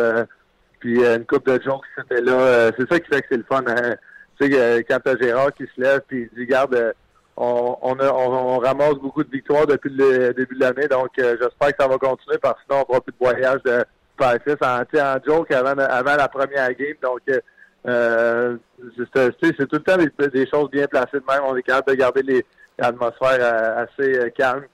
puis une coupe de jokes c'était là. c'est ça qui fait que c'est le fun. Hein. Tu sais, quand t'as Gérard qui se lève puis il dit, garde, on, ramasse beaucoup de victoires depuis le début de l'année, donc euh, j'espère que ça va continuer parce que sinon on fera plus de voyage de père en, en joke avant, la première game. Donc euh, euh c'est tout le temps des, choses bien placées de même. On est capable de garder l'atmosphère euh, assez calme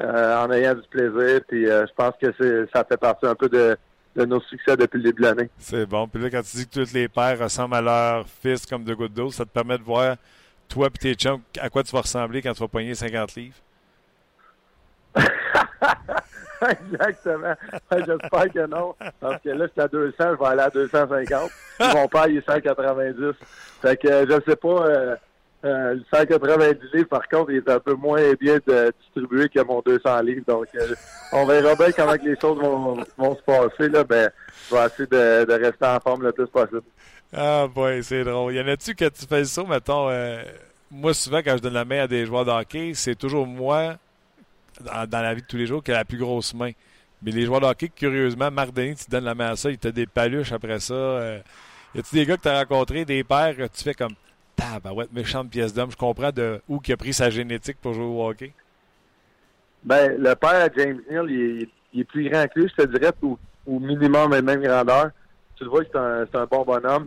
en ayant du plaisir. Puis je pense que ça fait partie un peu de, nos succès depuis le début de l'année. C'est bon. Puis là, quand tu dis que tous les pères ressemblent à leur fils comme de gouttes d'eau, ça te permet de voir toi et tes à quoi tu vas ressembler quand tu vas pogner 50 livres? Exactement. J'espère que non. Parce que là, je suis à 200, je vais aller à 250. Mon père, il est 190. Fait que je sais pas. Euh, euh, le 190 livres, par contre, il est un peu moins bien distribué que mon 200 livres. Donc, euh, on verra bien comment les choses vont, se passer. Là. Ben, je vais essayer de, rester en forme le plus possible. Ah, boy, c'est drôle. Y en a-tu que tu fais ça, mettons, euh, moi, souvent, quand je donne la main à des joueurs de hockey, c'est toujours moi, dans, la vie de tous les jours, qui a la plus grosse main. Mais les joueurs de hockey, curieusement, Marc Denis, tu donnes la main à ça, il t'a des paluches après ça. Euh, y a-tu des gars que tu as rencontrés, des pères, que tu fais comme Tabarouette, méchante pièce d'homme. Je comprends de où qui a pris sa génétique pour jouer au hockey? Ben, le père James Neal, il est, plus grand que lui, je te dirais, au, au minimum même grandeur. Tu le vois c'est un, un, bon bonhomme.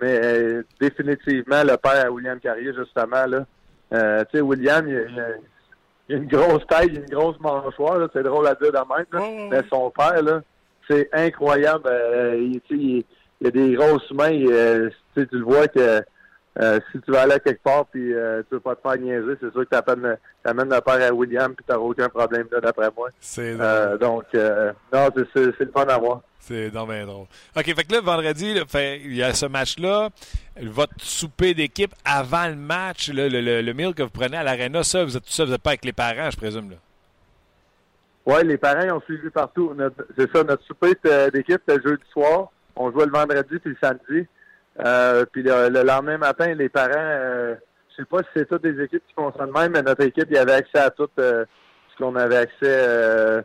Mais euh, définitivement, le père à William Carrier, justement, là. Euh, tu sais, William, il, a une grosse taille, une grosse mâchoire, c'est drôle à dire de même. Là. Mais son père, là, c'est incroyable. Euh, il, il, il, a des grosses mains. Euh, tu le vois que euh, si tu vas aller à quelque part puis euh, tu veux pas te faire niaiser, c'est sûr que tu amènes le père à William puis tu n'auras aucun problème là, d'après moi. C'est euh, Donc, euh, non, c'est le fun à voir. C'est non bien drôle. OK, fait que là, vendredi, il y a ce match-là. Votre souper d'équipe avant le match, là, le, le, le, meal que vous prenez à l'aréna, ça, vous êtes tout ça, vous n'êtes pas avec les parents, je présume, là? Oui, les parents ils ont suivi partout. C'est ça, notre souper d'équipe, c'était jeudi soir. On jouait le vendredi puis le samedi. Euh, puis le, le, lendemain matin, les parents, euh, je sais pas si c'est toutes des équipes qui font ça de même, mais notre équipe, il avait accès à tout euh, ce qu'on avait accès. Euh,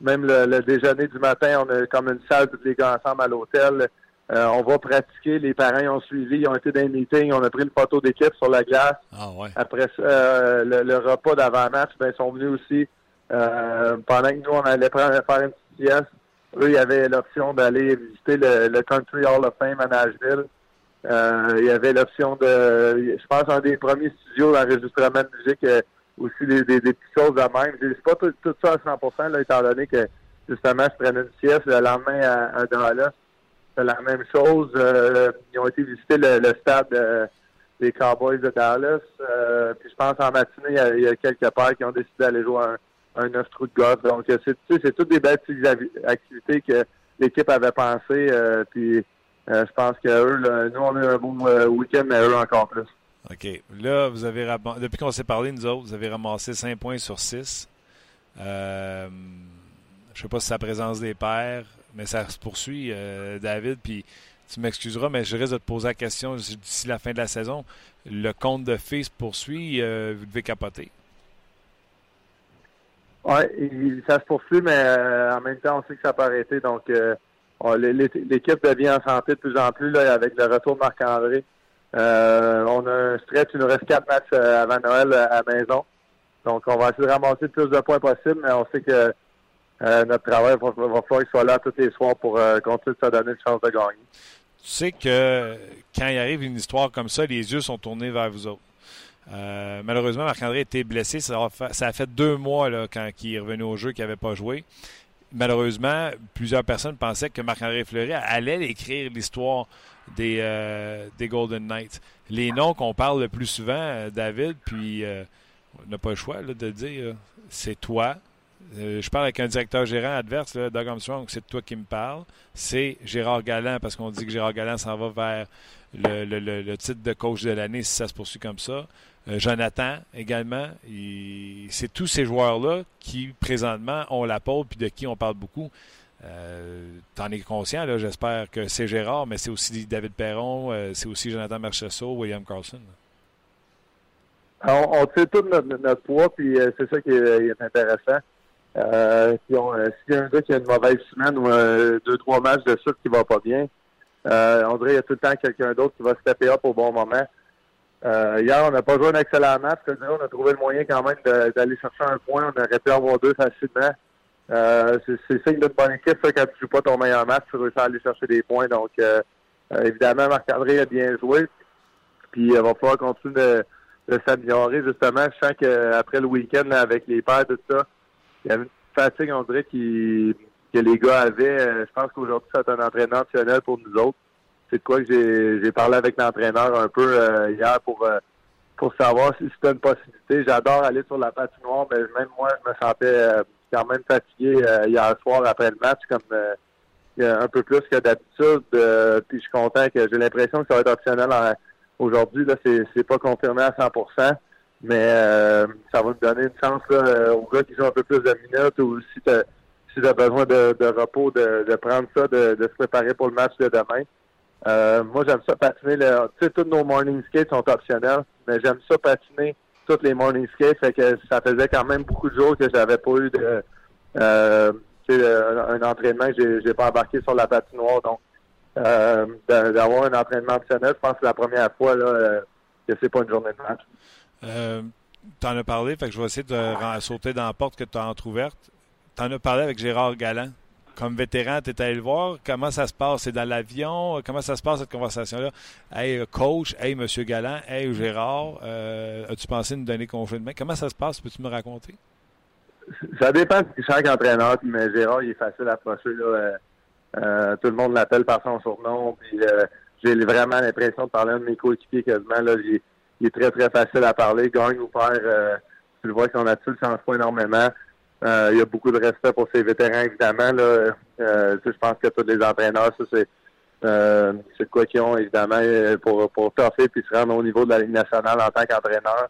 même le, le, déjeuner du matin, on a comme une salle, tous les gars ensemble à l'hôtel. Euh, on va pratiquer. Les parents ils ont suivi, ils ont été dans les meetings, on a pris une photo d'équipe sur la glace. Ah ouais. Après ça, le, le, repas d'avant-match, ben, ils sont venus aussi. pendant que nous, on allait prendre, faire une petite sieste. Eux, ils avaient l'option d'aller visiter le, le Country Hall of Fame à Nashville. Euh, il y avait l'option de, je pense, un des premiers studios d'enregistrement de musique, euh, aussi des, des, des, petites choses de même. Sais pas tout, tout, ça à 100%, là, étant donné que, justement, je prenais une sieste le lendemain à, à Dallas. C'est la même chose. Euh, ils ont été visiter le, le stade des Cowboys de Dallas. Euh, puis je pense en matinée, il y, a, il y a quelques pères qui ont décidé d'aller jouer un, un 9 trous de golf. Donc, c'est, c'est toutes des belles activités que l'équipe avait pensé. puis euh, je pense que eux, là, nous, on a un bon euh, week-end, mais eux encore plus. OK. Là, vous avez depuis qu'on s'est parlé, nous autres, vous avez ramassé 5 points sur 6. Euh, je ne sais pas si c'est la présence des pères, mais ça se poursuit, euh, David. Puis tu m'excuseras, mais je risque de te poser la question d'ici la fin de la saison. Le compte de filles se poursuit, euh, vous devez capoter. Oui, ça se poursuit, mais en même temps, on sait que ça peut arrêter. Donc, l'équipe devient en santé de plus en plus là, avec le retour de Marc-André. Euh, on a un stretch, il nous reste quatre matchs euh, avant Noël euh, à la maison. Donc, on va essayer de ramasser le plus de points possible, mais on sait que notre travail va, va falloir qu'il soit là tous les soirs pour continuer de se donner une chance de gagner. Tu sais que quand il arrive une histoire comme ça, les yeux sont tournés vers vous autres. Malheureusement, Marc-André été blessé. Ça a, fait, ça a fait deux mois là, quand il est revenu au jeu qu'il n'avait pas joué malheureusement, plusieurs personnes pensaient que Marc-André Fleury allait écrire l'histoire des, euh, Golden Knights. Les noms qu'on parle le plus souvent, euh, David, puis euh, on n'a pas le choix de dire c'est toi. Je parle avec un directeur gérant adverse, Doug Armstrong, c'est toi qui me parle. C'est Gérard Galland, parce qu'on dit que Gérard Galland s'en va vers le, titre de coach de l'année si ça se poursuit comme ça. Euh, Jonathan également. C'est tous ces joueurs-là qui, présentement, ont la pole puis de qui on parle beaucoup. Euh, T'en es conscient, j'espère que c'est Gérard, mais c'est aussi David Perron, euh, c'est aussi Jonathan Marchessault, William Carlson. On, on tire tout notre, poids, puis c'est ça qui est, intéressant. S'il y a un gars qui a une mauvaise semaine ou deux, trois matchs de suite qui va pas bien, on dirait qu'il y a tout le temps quelqu'un d'autre qui va se taper up au bon moment. Euh, hier, on n'a pas joué un excellent match. On a trouvé le moyen quand même d'aller chercher un point. On aurait pu avoir deux facilement. Euh, c'est signe d'une bonne équipe, ça, quand tu joues pas ton meilleur match, tu réussis à aller chercher des points. Donc, euh, euh évidemment, Marc-André a bien joué. Puis, il va falloir continuer de, de s'améliorer, justement. Je sens qu'après le week-end, avec les pères, tout ça, il y avait une fatigue, on dirait, qui, que les gars avaient. Euh, je pense qu'aujourd'hui, c'est un entraînement national pour nous autres c'est de quoi que j'ai parlé avec l'entraîneur un peu euh, hier pour euh, pour savoir si c'était une possibilité. J'adore aller sur la patinoire, mais même moi, je me sentais euh, quand même fatigué hier soir après le match, comme un peu plus que d'habitude. puis je suis content que j'ai l'impression que ça va être optionnel aujourd'hui. Là, c'est pas confirmé à 100% mais ça va me donner une chance aux gars qui ont un peu plus de minutes ou si tu as besoin de, repos, de, prendre ça, de, se préparer pour le match de demain. Euh, moi, j'aime ça patiner. Tu sais, tous nos morning skates sont optionnels, mais j'aime ça patiner toutes les morning skates. Fait que ça faisait quand même beaucoup de jours que j'avais pas eu de euh, un entraînement. J'ai, pas embarqué sur la patinoire. Donc, euh, d'avoir un entraînement optionnel, je pense que c'est la première fois là, que c'est pas une journée de match. Euh, tu en as parlé, fait que je vais essayer de sauter dans la porte que tu as entrouverte. Tu en as parlé avec Gérard Galland? Comme vétéran, tu es allé le voir. Comment ça se passe? C'est dans l'avion? Comment ça se passe, cette conversation-là? Hey, coach, hey, monsieur Galland, hey, Gérard, euh, as-tu pensé nous donner congé demain? Comment ça se passe? Peux-tu me raconter? Ça dépend de chaque entraîneur, mais Gérard, il est facile à approcher. Là. Euh, tout le monde l'appelle par son surnom. J'ai vraiment l'impression de parler à un de mes coéquipiers quasiment. Là, il est très, très facile à parler. Gagne ou perd, euh, tu le vois, son attitude change pas énormément. Euh, il y a beaucoup de respect pour ses vétérans, évidemment. Là. Euh, je pense que tous les entraîneurs, ça, c'est euh, c'est quoi qu'ils ont, évidemment, pour, pour toffer puis se rendre au niveau de la Ligue nationale en tant qu'entraîneur.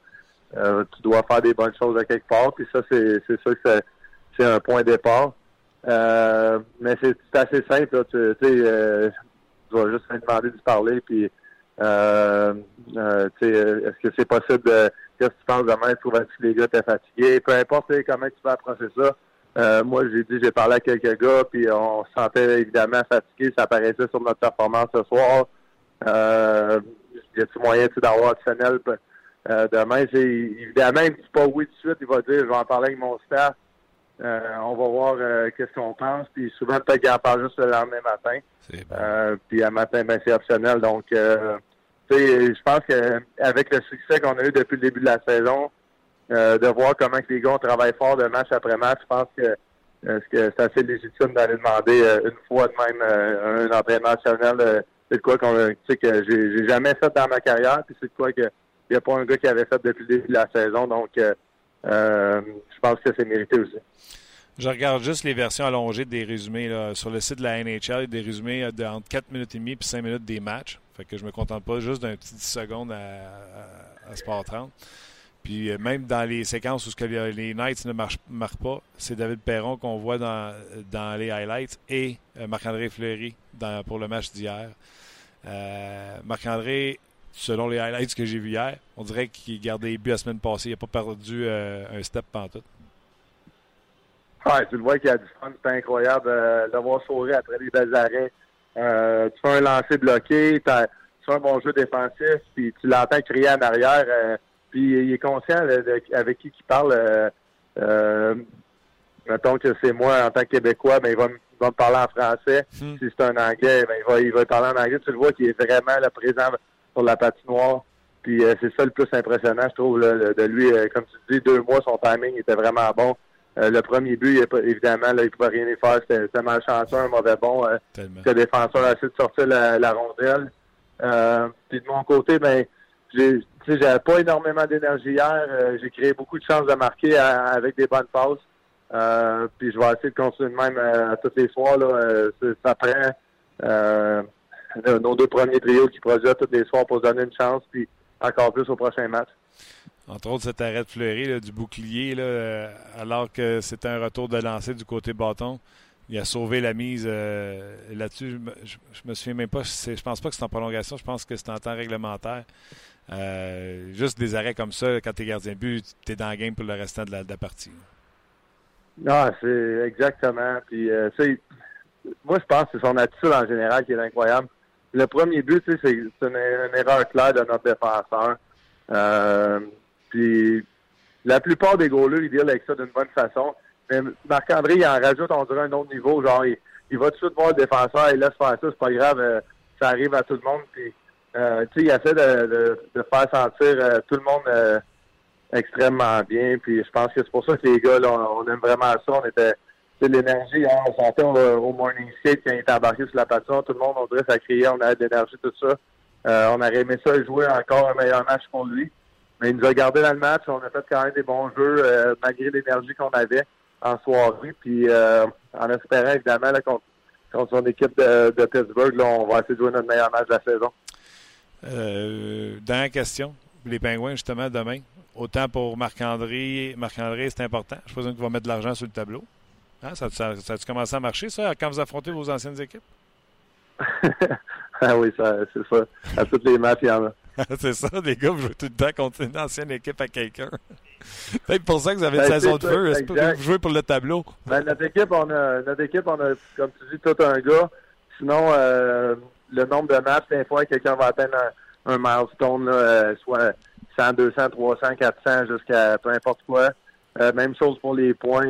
tu dois faire des bonnes choses à quelque part. Puis ça, c'est sûr que c'est un point de départ. mais c'est assez simple. Là. Tu sais, tu vas juste me demander de parler. Puis euh, euh, est-ce que c'est possible de qu'est-ce que tu penses demain, trouves que les gars étaient fatigués? Peu importe comment tu vas approcher ça. Euh, moi, j'ai dit, j'ai parlé à quelques gars, puis on se sentait évidemment fatigué. Ça apparaissait sur notre performance ce soir. Euh, y a-t-il moyen d'avoir optionnel euh, demain? Évidemment, il ne dit pas oui tout de suite. Il va dire, je vais en parler avec mon staff. Euh, on va voir euh, qu'est-ce qu'on pense. Puis souvent, peut-être qu'il en parle juste le lendemain matin. Euh, puis un matin, ben, c'est optionnel. Donc, je pense qu'avec le succès qu'on a eu depuis le début de la saison, de voir comment les gars travaillent fort de match après match, je pense que c'est assez légitime d'aller demander une fois de même un entraînement optionnel. c'est de quoi qu'on que j'ai jamais fait dans ma carrière, puis c'est de quoi que il n'y a pas un gars qui avait fait depuis le début de la saison. Donc euh, je pense que c'est mérité aussi. Je regarde juste les versions allongées des résumés sur le site de la NHL, des résumés de, entre 4 minutes et demie et 5 minutes des matchs. Fait que je me contente pas juste d'un petit 10 secondes à, Sport 30. Puis euh, même dans les séquences où les Knights ne marchent, pas, c'est David Perron qu'on voit dans, dans les highlights et euh, Marc-André Fleury pour le match d'hier. Marc-André selon les highlights que j'ai vus hier, on dirait qu'il gardait les buts la semaine passée. Il n'a pas perdu euh, un step pantoute. Ouais, tu le vois qu'il y a du fun. C'est incroyable euh, de voir sourire après les belles arrêts. Euh, tu fais un lancer bloqué, tu fais un bon jeu défensif, puis tu l'entends crier en arrière. puis il est conscient avec qui il parle. mettons que c'est moi en tant que Québécois, mais il va, me parler en français. Hmm. Si c'est un anglais, ben, il, va, il va parler en anglais. Tu le vois qu'il est vraiment présent sur la patinoire. Puis euh, c'est ça le plus impressionnant, je trouve, de lui. Euh, comme tu dis, deux mois, son timing était vraiment bon. Euh, le premier but, évidemment, là, il pouvait rien y faire. C'était malchanceux, un mauvais bon. le défenseur a essayé de sortir la, rondelle. puis de mon côté, ben, j'ai j'avais pas énormément d'énergie hier. j'ai créé beaucoup de chances de marquer avec des bonnes passes. puis je vais essayer de continuer de même à tous les soirs. Là, ça prend nos deux premiers trios qui produisent tous les soirs pour se donner une chance, puis encore plus au prochain match. Entre autres, cet arrêt de Fleury du bouclier, euh, alors que c'était un retour de lancer du côté bâton. Il a sauvé la mise euh, là-dessus. Je, me souviens même pas. Je pense pas que c'est en prolongation. Je pense que c'est en temps réglementaire. Euh, juste des arrêts comme ça, quand tu es gardien de but, tu es dans le game pour le restant de la, partie. Non, c'est exactement. Puis, moi, je pense que c'est son attitude en général qui est incroyable le premier but, c'est une, erreur claire de notre défenseur. Puis la plupart des goalers, ils dealent avec ça d'une bonne façon. Mais Marc-André, il en rajoute, on dirait, un autre niveau. Genre, il, va tout de suite voir le défenseur, il laisse faire ça, c'est pas grave, euh, ça arrive à tout le monde. Puis, euh, il essaie de, de, faire sentir euh, tout le monde extrêmement bien. Puis je pense que c'est pour ça que les gars, là, on, aime vraiment ça. On était c'est l'énergie. Hein, on sentait au, morning skate quand il était embarqué sur la patinoire, tout le monde, on dirait, ça criait, on avait de l'énergie, tout ça. On aurait aimé ça jouer encore un meilleur match pour lui. Mais il nous a gardé dans le match. On a fait quand même des bons jeux euh, malgré l'énergie qu'on avait. en soirée. Puis euh, en espérant évidemment là, contre, contre son équipe de, de Pittsburgh, là, on va essayer de jouer notre meilleur match de la saison. Euh, dernière question. Les Pingouins, justement, demain. Autant pour Marc-André, Marc-André, c'est important. Je présume qu'il va mettre de l'argent sur le tableau. Hein? Ça, ça, ça a-tu commencé à marcher, ça, quand vous affrontez vos anciennes équipes? ah oui, ça, c'est ça. À toutes les matchs, il y en a. c'est ça, les gars, vous jouez tout le temps contre une ancienne équipe à quelqu'un. Peut-être pour ça que vous avez une Ben, saison de c'est ça, feu. C'est vous jouez pour le tableau. Ben, notre équipe, on a, notre équipe, on a, comme tu dis, tout un gars. Sinon, euh, le nombre de matchs, des fois, quelqu'un va atteindre un, un milestone, là, euh, soit 100, 200, 300, 400, jusqu'à peu importe quoi. Euh, même chose pour les points.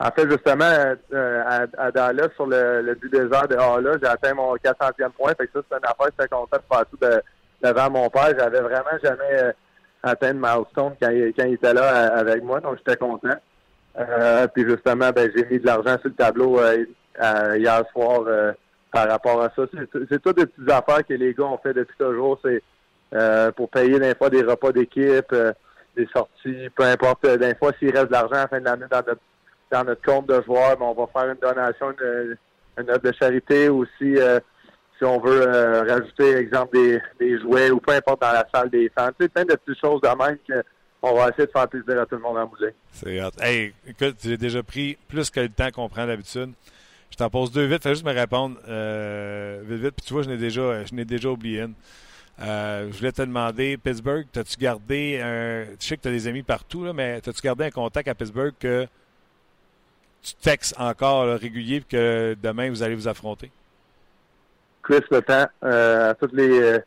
En fait, justement, euh, à, à Dallas, sur le, le but heures de là, j'ai atteint mon 400e point. Fait que ça, c'est une affaire j'étais content de faire tout de, devant mon père. J'avais vraiment jamais euh, atteint le milestone quand quand il était là euh, avec moi, donc j'étais content. Euh, puis justement, ben, j'ai mis de l'argent sur le tableau euh, hier soir euh, par rapport à ça. C'est toutes des petites affaires que les gars ont fait depuis toujours. C'est pour payer des fois des repas d'équipe, des sorties, peu importe. Des fois, s'il reste de l'argent à la fin de l'année dans notre dans notre compte de joueurs, ben, on va faire une donation, une, une de charité aussi. euh, si on veut euh, rajouter, exemple, des, des jouets ou peu importe dans la salle des fans. Tu sais, plein de petites choses de même qu'on va essayer de faire plaisir à tout le monde en moulin. C'est hot. Hey, écoute, j'ai déjà pris plus que le temps qu'on prend d'habitude. Je t'en pose deux vite, fais juste me répondre euh, vite, vite. Puis tu vois, je n'ai déjà, déjà oublié une. Je voulais te demander, Pittsburgh, t'as-tu gardé un. Je sais que tu as des amis partout, là, mais t'as-tu gardé un contact à Pittsburgh que tu textes encore là, régulier puis que demain vous allez vous affronter? Chris le temps. Euh, toutes les euh,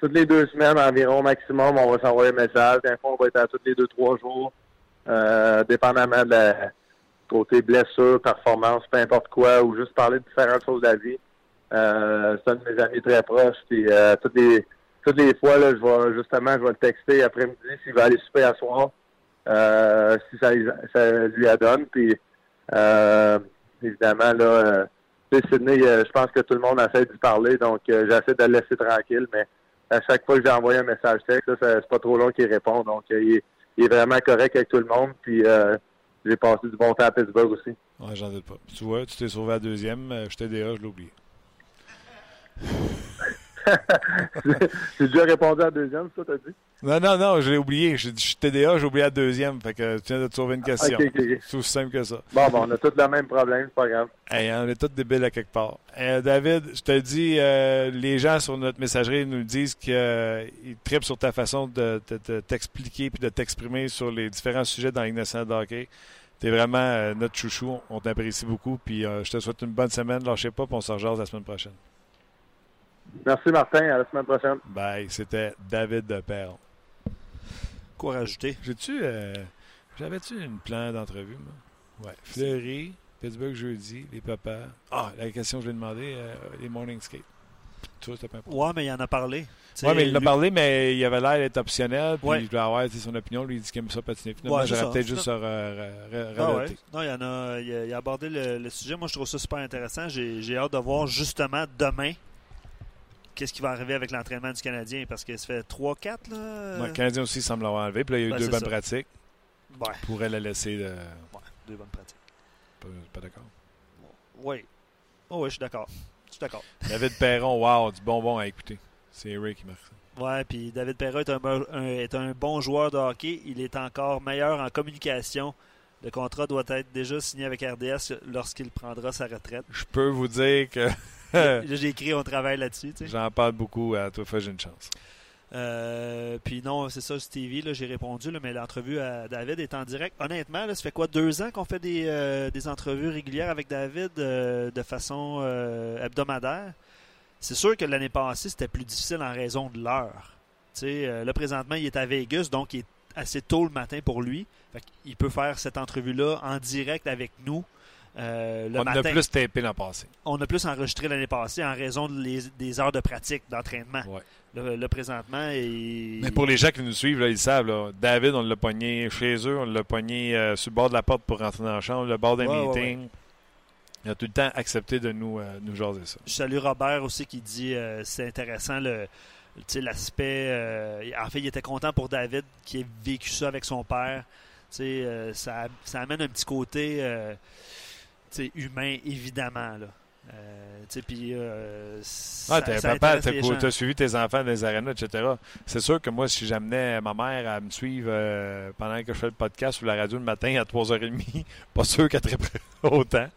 toutes les deux semaines environ maximum, on va s'envoyer un message. Des fois, on va être à tous les deux, trois jours. Euh, dépendamment de la côté blessure, performance, peu importe quoi, ou juste parler de différentes choses de la vie. Euh, c'est un de mes amis très proches. Toutes les toutes les fois, là, je vais justement, je vais le texter après-midi s'il va aller super à soir. Si ça, ça lui adonne. Puis évidemment, là, euh, tu sais, Sydney, euh, je pense que tout le monde essaie d'y parler, donc euh, j'essaie de le laisser tranquille, mais à chaque fois que j'ai envoyé un message texte, c'est pas trop long qu'il répond, donc euh, il, est, il est vraiment correct avec tout le monde, puis euh, j'ai passé du bon temps à Pittsburgh aussi. Ouais, j'en doute pas. Tu vois, tu t'es sauvé à la deuxième. euh, J'étais DA, je l'ai oublié. j'ai déjà répondu à la deuxième, ça, t'as dit? Non, non, non, je l'ai oublié. Je suis TDA, j'ai oublié la deuxième. Fait que tu viens de te sauver une question. Ok, ok. C'est aussi simple que ça. Bon, bon, on a tous le même problème, c'est pas grave. Hey, on est tous débiles à quelque part. Euh, David, je te dis, euh, les gens sur notre messagerie nous disent qu'ils trippent sur ta façon de, de- de t'expliquer puis de t'exprimer sur les différents sujets dans nationale de hockey. T'es vraiment euh, notre chouchou. On t'apprécie beaucoup. Puis euh, je te souhaite une bonne semaine. Lâchez pas, puis on se rejase la semaine prochaine. Merci, Martin, à la semaine prochaine. Bye. C'était David de Perle. Quoi rajouter? J'ai-tu. euh, J'avais-tu une plan d'entrevue, moi? Ouais. Fleury, Pittsburgh jeudi, les papas. Ah, la question que je lui ai demandé, euh, les morning skate. Toi, c'était pas important. Ouais, mais il en a parlé. Ouais, mais il en a parlé, mais il avait l'air d'être optionnel. Puis Ouais. je voulais avoir son opinion. Lui, il dit qu'il aime ça patiner. Finalement, Ouais, j'aurais peut-être juste à Ah ouais. Non, il, y en a, il, a, il a abordé le, le sujet. Moi, je trouve ça super intéressant. J'ai j'ai hâte de voir justement demain qu'est-ce qui va arriver avec l'entraînement du Canadien? Parce que ça fait 3-4. là. Ouais, le Canadien aussi semble l'avoir enlevé. Puis là, il y a eu deux bonnes ça. pratiques. Ouais, Il pourrait la laisser. De... ouais, deux bonnes pratiques. Pas, pas d'accord. Oui. Oh, oui, je suis d'accord. Je suis d'accord. David Perron, wow, du bonbon à écouter. C'est Ray qui marque ça. Ouais, puis David est un, un- est un bon joueur de hockey. Il est encore meilleur en communication. Le contrat doit être déjà signé avec RDS lorsqu'il prendra sa retraite. Je peux vous dire que Là, J'ai écrit, on travaille là-dessus. tu sais. j'en parle beaucoup. À toi, fois, j'ai une chance. Euh, puis non, c'est ça, Stevie, là, j'ai répondu, là, mais l'entrevue à David est en direct. Honnêtement, là, ça fait quoi, deux ans qu'on fait des, euh, des entrevues régulières avec David euh, de façon hebdomadaire? C'est sûr que l'année passée, c'était plus difficile en raison de l'heure. Tu sais, là, présentement, il est à Vegas, donc il est assez tôt le matin pour lui. Fait il peut faire cette entrevue-là en direct avec nous. Euh, le On matin. a plus tapé l'an passé. On a plus enregistré l'année passée en raison de les- des heures de pratique, d'entraînement. Ouais. Le, le présentement, et... Mais pour les gens qui nous suivent, là, ils savent. là, David, on l'a pogné chez eux, on l'a pogné euh, sur le bord de la porte pour rentrer dans la chambre, le bord d'un Ouais, ouais, meeting. Il a tout le temps accepté de nous, euh, nous jaser ça. Je salue Robert aussi qui dit euh, c'est intéressant le l'aspect. euh, en fait, il était content pour David qui ait vécu ça avec son père. Euh, ça, ça amène un petit côté euh, humain, évidemment. Là. Euh, puis, euh, intéresse t'as suivi tes enfants dans les arénas, etc. C'est sûr que moi, si j'amenais ma mère à me suivre euh, pendant que je fais le podcast ou la radio le matin à 3h30, pas sûr qu'elle triperait autant.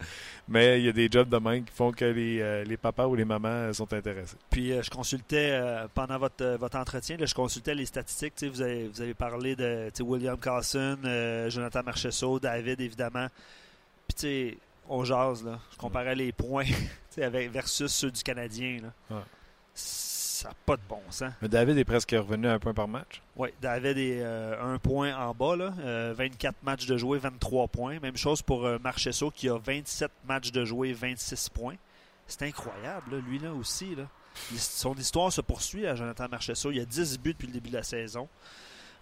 Mais il y a des jobs de même qui font que les, euh, les papas ou les mamans sont intéressés. Puis euh, je consultais euh, pendant votre, votre entretien, là, je consultais les statistiques. Tu sais, Vous avez, vous avez parlé de William Carlson, euh, Jonathan Marcheseau, David, évidemment. Puis tu sais, on jase, là. Je comparais les points avec, versus ceux du Canadien. Là. Ouais. Ça n'a pas de bon sens. Mais David est presque revenu à un point par match. Oui, David est euh, un point en bas. Là. Euh, 24 matchs de jouer, 23 points. Même chose pour euh, qui a 27 matchs de jouer, 26 points. C'est incroyable, là, lui là aussi. Là. Son histoire se poursuit à Jonathan Marcheseau. Il y a 10 buts depuis le début de la saison.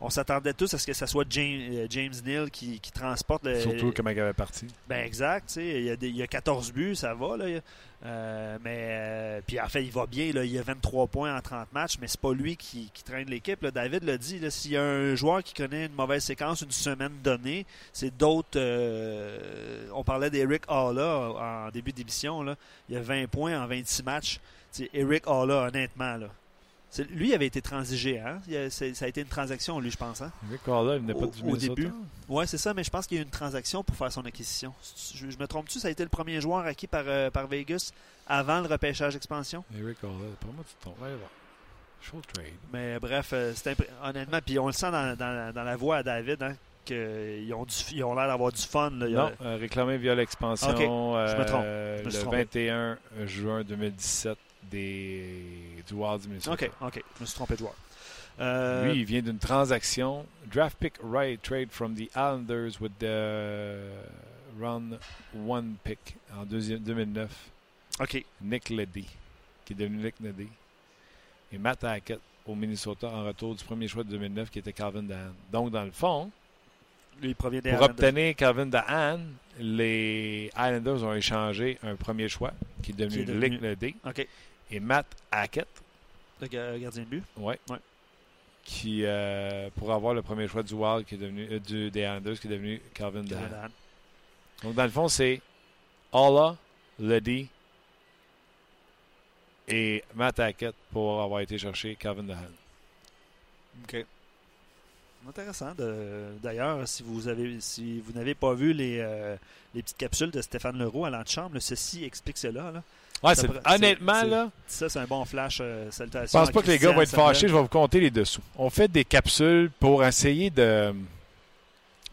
On s'attendait tous à ce que ce soit James, euh, James Neal qui, qui transporte le. Surtout comment il avait parti. Ben exact, tu sais, il y, a des- il y a 14 buts, ça va là. Euh, mais euh, puis en fait, il va bien là, il a 23 points en 30 matchs, mais c'est pas lui qui, qui traîne l'équipe. David l'a dit, s'il y a un joueur qui connaît une mauvaise séquence une semaine donnée, c'est d'autres. euh, on parlait d'Eric Halla en début d'émission là, il a 20 points en 26 matchs. Tu sais, Eric Halla, honnêtement là. Lui il avait été transigé, hein? A- ça a été une transaction, lui, je pense. Hein? Rick Carla, il venait pas Au- du au Minnesota. début. Oui, c'est ça, mais je pense qu'il y a eu une transaction pour faire son acquisition. Je, je me trompe-tu, ça a été le premier joueur acquis par, euh, par Vegas avant le repêchage expansion? Eric Carla, pour moi, tu te trompes. Show trade. Mais bref, euh, c'est honnêtement, puis on le sent dans, dans- dans la voix à David, hein, qu'ils ont, ils ont l'air d'avoir du fun. là. A- Non, euh, réclamé via l'expansion je me trompe. Je me suis le trompé. 21 juin 2017 des, du Wild du Minnesota. OK, OK, je me suis trompé de joueur. Euh, Lui, il vient d'une transaction. Draft pick right trade from the Islanders with the round one pick en deuxième, 2009. OK, Nick Leddy, qui est devenu Nick Leddy. Et Matt Hackett au Minnesota en retour du premier choix de 2009 qui était Calvin Dahan. Donc, dans le fond, lui, il provient des pour Islanders. obtenir Calvin Dahan, les Islanders ont échangé un premier choix qui est devenu, Qui est devenu- Nick Leddy. OK, Et Matt Hackett, le ga- gardien de but. Ouais. Ouais. Qui, euh, pour avoir le premier choix du Wild qui est devenu, euh, du, des Islanders, qui est devenu Calvin Dahan. Donc, dans le fond, c'est Alla, Leddy et Matt Hackett pour avoir été chercher Calvin Dahan. OK. Intéressant. D'ailleurs, si vous avez si vous n'avez pas vu les, euh, les petites capsules de Stéphane Leroux à l'antichambre, ceci explique cela. Là. Ouais, Ça honnêtement, là, Ça, c'est un bon flash. euh, je salutations. pense pas que les gars vont être fâchés. Je vais vous compter les dessous. On fait des capsules pour essayer de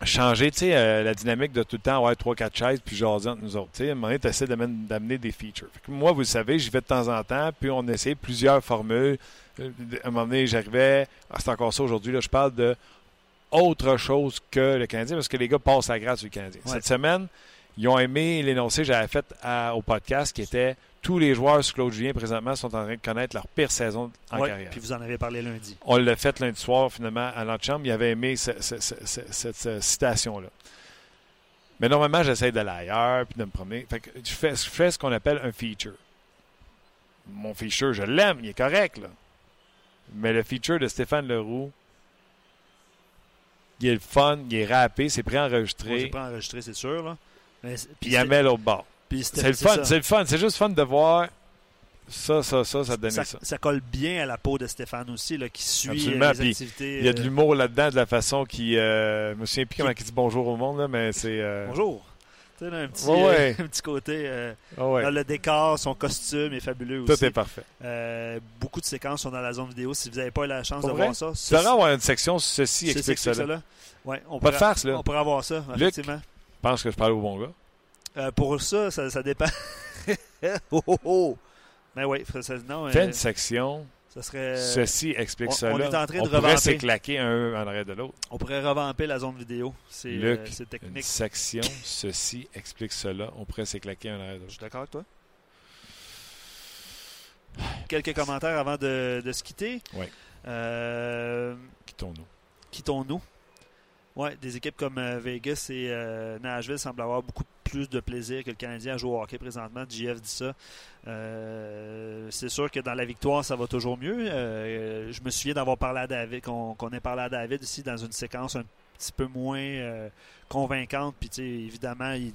changer, tu sais, euh, la dynamique de tout le temps avoir 3-4 chaises puis jaser entre nous autres. Tu sais, à un moment donné, tu essaies d'amener des features. Fait que moi, vous le savez, j'y vais de temps en temps, puis on essaie plusieurs formules. Euh, À un moment donné, j'arrivais, ah, c'est encore ça aujourd'hui, là, je parle de autre chose que le Canadien, parce que les gars passent la grâce le Canadien. Ouais. Cette semaine, ils ont aimé l'énoncé que j'avais fait à- au podcast, qui était tous les joueurs sur Claude Julien présentement sont en train de connaître leur pire saison en Ouais, carrière. Puis vous en avez parlé lundi. On l'a fait lundi soir, finalement, à l'antichambre. Il avait aimé ce- ce- ce- ce- cette citation-là. Mais normalement, j'essaie d'aller ailleurs puis de me promener. Fait que je, fais, je fais ce qu'on appelle un feature. Mon feature, je l'aime, il est correct, là. Mais le feature de Stéphane Leroux, il est le fun, il est rappé, c'est préenregistré, j'ai pas enregistré, c'est sûr. Là. Mais, c'est- puis il la c'est- met l'autre bord. C'est le c'est fun, c'est le fun. C'est juste fun de voir ça, ça, ça, ça donner ça, ça. ça colle bien à la peau de Stéphane aussi, là, qui suit Absolument, euh, les puis activités. Il y a de euh, l'humour là-dedans, de la façon qui. Euh, je me souviens plus comment il dit bonjour au monde, là, mais c'est. euh, Bonjour. Tu sais, un, petit, ouais. un petit côté. euh, ouais, le décor, son costume est fabuleux tout aussi. est parfait. Euh, beaucoup de séquences sont dans la zone vidéo. Si vous n'avez pas eu la chance Pour de vrai? voir ça, Tu devrais avoir une section ceci ceci explique cela. cela. Ouais, on Pas de pourrait- farce, là. On pourrait avoir ça, Luc? effectivement. Je pense que je parle au bon gars. Euh, pour ça, ça, ça dépend. oh, oh, oh. Mais oui, ça, non, Fais une section ça serait. ceci explique on- cela. on est en train de on pourrait s'éclaquer un en arrière de l'autre. On pourrait revamper la zone vidéo. C'est Luc, euh, c'est Une technique. section ceci explique cela. On pourrait s'éclaquer un en arrière de Je l'autre. suis d'accord avec toi. Quelques commentaires avant de, de se quitter. Oui. Euh, Quittons-nous. quittons-nous. Ouais, des équipes comme euh, Vegas et euh, Nashville semblent avoir beaucoup plus de plaisir que le Canadien à jouer au hockey présentement. JF dit ça. Euh, c'est sûr que dans la victoire, ça va toujours mieux. Euh, je me souviens d'avoir parlé à David, qu'on ait parlé à David ici dans une séquence un petit peu moins convaincante. Puis, tu sais, évidemment, il,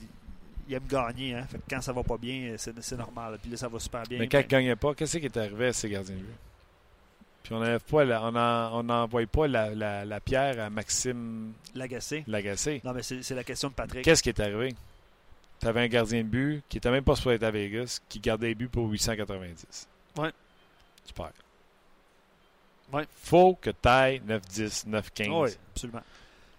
il aime gagner. Hein. Fait que quand ça va pas bien, c'est normal. Puis là, ça va super bien. Mais quand il ne gagnait pas, qu'est-ce qui est arrivé à ces gardiens de but? Puis on n'enlève pas la- on n'envoie pas la, la- la pierre à Maxime L'agacé. Lagacé. Non, mais c'est la question de Patrick. Qu'est-ce qui est arrivé? Tu avais un gardien de but qui était même pas supposé être à Vegas, qui gardait les buts pour 890. Ouais. Tu perds. Ouais. Faut que tu ailles 9-10, 9-15. Oui, absolument.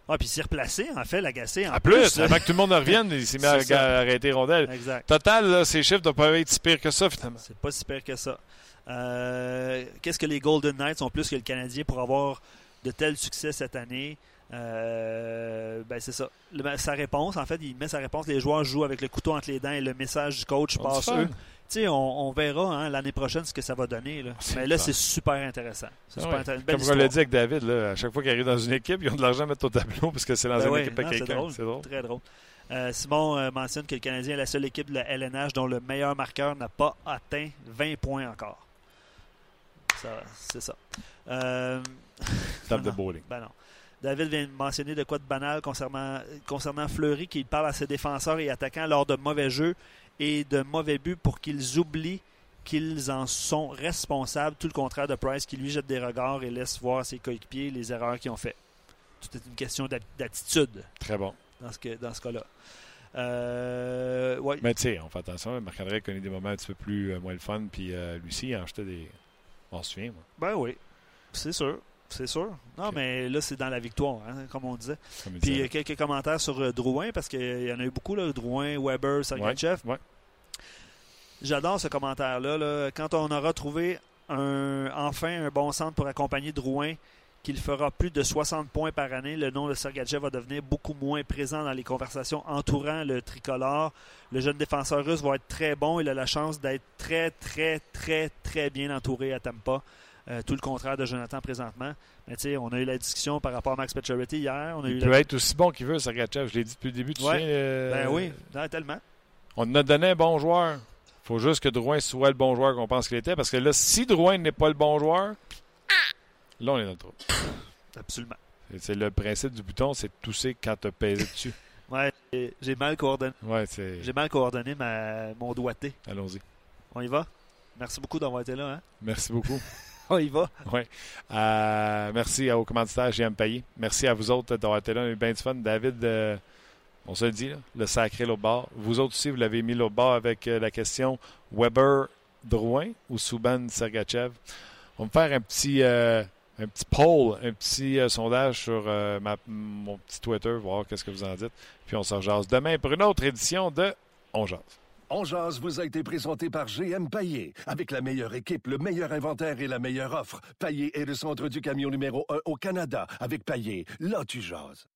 Ah, puis s'est replacé, en fait, l'agacé. En En plus, avant que tout le monde revienne, il s'est mis à, arrêter rondelle. Exact. Total, là, ces chiffres ne doivent pas être si pires que ça, finalement. C'est pas si pire que ça. Euh, Qu'est-ce que les Golden Knights ont plus que le Canadien pour avoir de tels succès cette année? Euh, ben c'est ça. Le- sa réponse, en fait, il met sa réponse. Les joueurs jouent avec le couteau entre les dents et le message du coach On passe eux. On, on verra hein, l'année prochaine ce que ça va donner. Là. Mais là, c'est super intéressant. C'est Ah super ouais. Comme on l'a dit avec David, là, à chaque fois qu'ils arrivent dans une équipe, ils ont de l'argent à mettre au tableau parce que c'est dans Ben une équipe à non, c'est quelqu'un. drôle. C'est drôle. Très drôle. Euh, Simon euh, mentionne que le Canadien est la seule équipe de la LNH dont le meilleur marqueur n'a pas atteint 20 points encore. Ça, C'est ça. Euh, Table de bowling. Ben non. David vient de mentionner de quoi de banal concernant, concernant Fleury, qu'il parle à ses défenseurs et attaquants lors de mauvais jeux et de mauvais buts pour qu'ils oublient qu'ils en sont responsables, tout le contraire de Price qui lui jette des regards et laisse voir ses coéquipiers les erreurs qu'ils ont fait. Tout est une question d'at- d'attitude Très bon. dans ce, que- dans ce cas-là. Euh, ouais. Mais tu sais, on fait attention. Marc-André connaît des moments un petit peu plus euh, moins le fun. Puis euh, Lucie, en jetait des. On se souvient, moi. Ben oui, c'est sûr. C'est sûr. Non, mais là, c'est dans la victoire, hein, comme on disait. Comme il Puis disait. euh, quelques commentaires sur euh, Drouin, parce qu'il y en a eu beaucoup, là, Drouin, Weber, Sergachev. Ouais, ouais. J'adore ce commentaire-là. là. Quand on aura trouvé un, enfin un bon centre pour accompagner Drouin, qu'il fera plus de 60 points par année, le nom de Sergachev va devenir beaucoup moins présent dans les conversations entourant le tricolore. Le jeune défenseur russe va être très bon. Il a la chance d'être très, très, très, très bien entouré à Tampa. Euh, tout le contraire de Jonathan présentement. Mais tu sais, on a eu la discussion par rapport à Max Pacioretty hier. On a eu Il la- peut être aussi bon qu'il veut, Sergachev. Je l'ai dit depuis le début. Tu Ouais. sais, euh, Ben oui, non, tellement. On a donné un bon joueur. faut juste que Drouin soit le bon joueur qu'on pense qu'il était. Parce que là, si Drouin n'est pas le bon joueur, là, on est dans le trou. Absolument. C'est le principe du bouton, c'est de tousser quand tu as pesé dessus. Ouais, j'ai- mal coordonné, Ouais, c'est. j'ai mal coordonné ma, mon doigté. Allons-y. On y va? Merci beaucoup d'avoir été là. Hein? Merci beaucoup. On y va. Ouais. Euh, merci au commanditaire JM Payé. Merci à vous autres d'avoir été là. On a eu bien du fun. David, euh, on se le dit, là, le sacré l'autre bord. Vous autres aussi, vous l'avez mis l'autre bord avec euh, la question Weber Drouin ou Souban Sergachev. On va me faire un petit, un petit poll, un petit euh, sondage sur euh, mon petit Twitter, voir qu'est-ce que vous en dites. Puis on se rejase demain pour une autre édition de On Jase. On jase vous a été présenté par GM Paillé. Avec la meilleure équipe, le meilleur inventaire et la meilleure offre. Paillé est le centre du camion numéro 1 au Canada. Avec Paillé, là tu jases.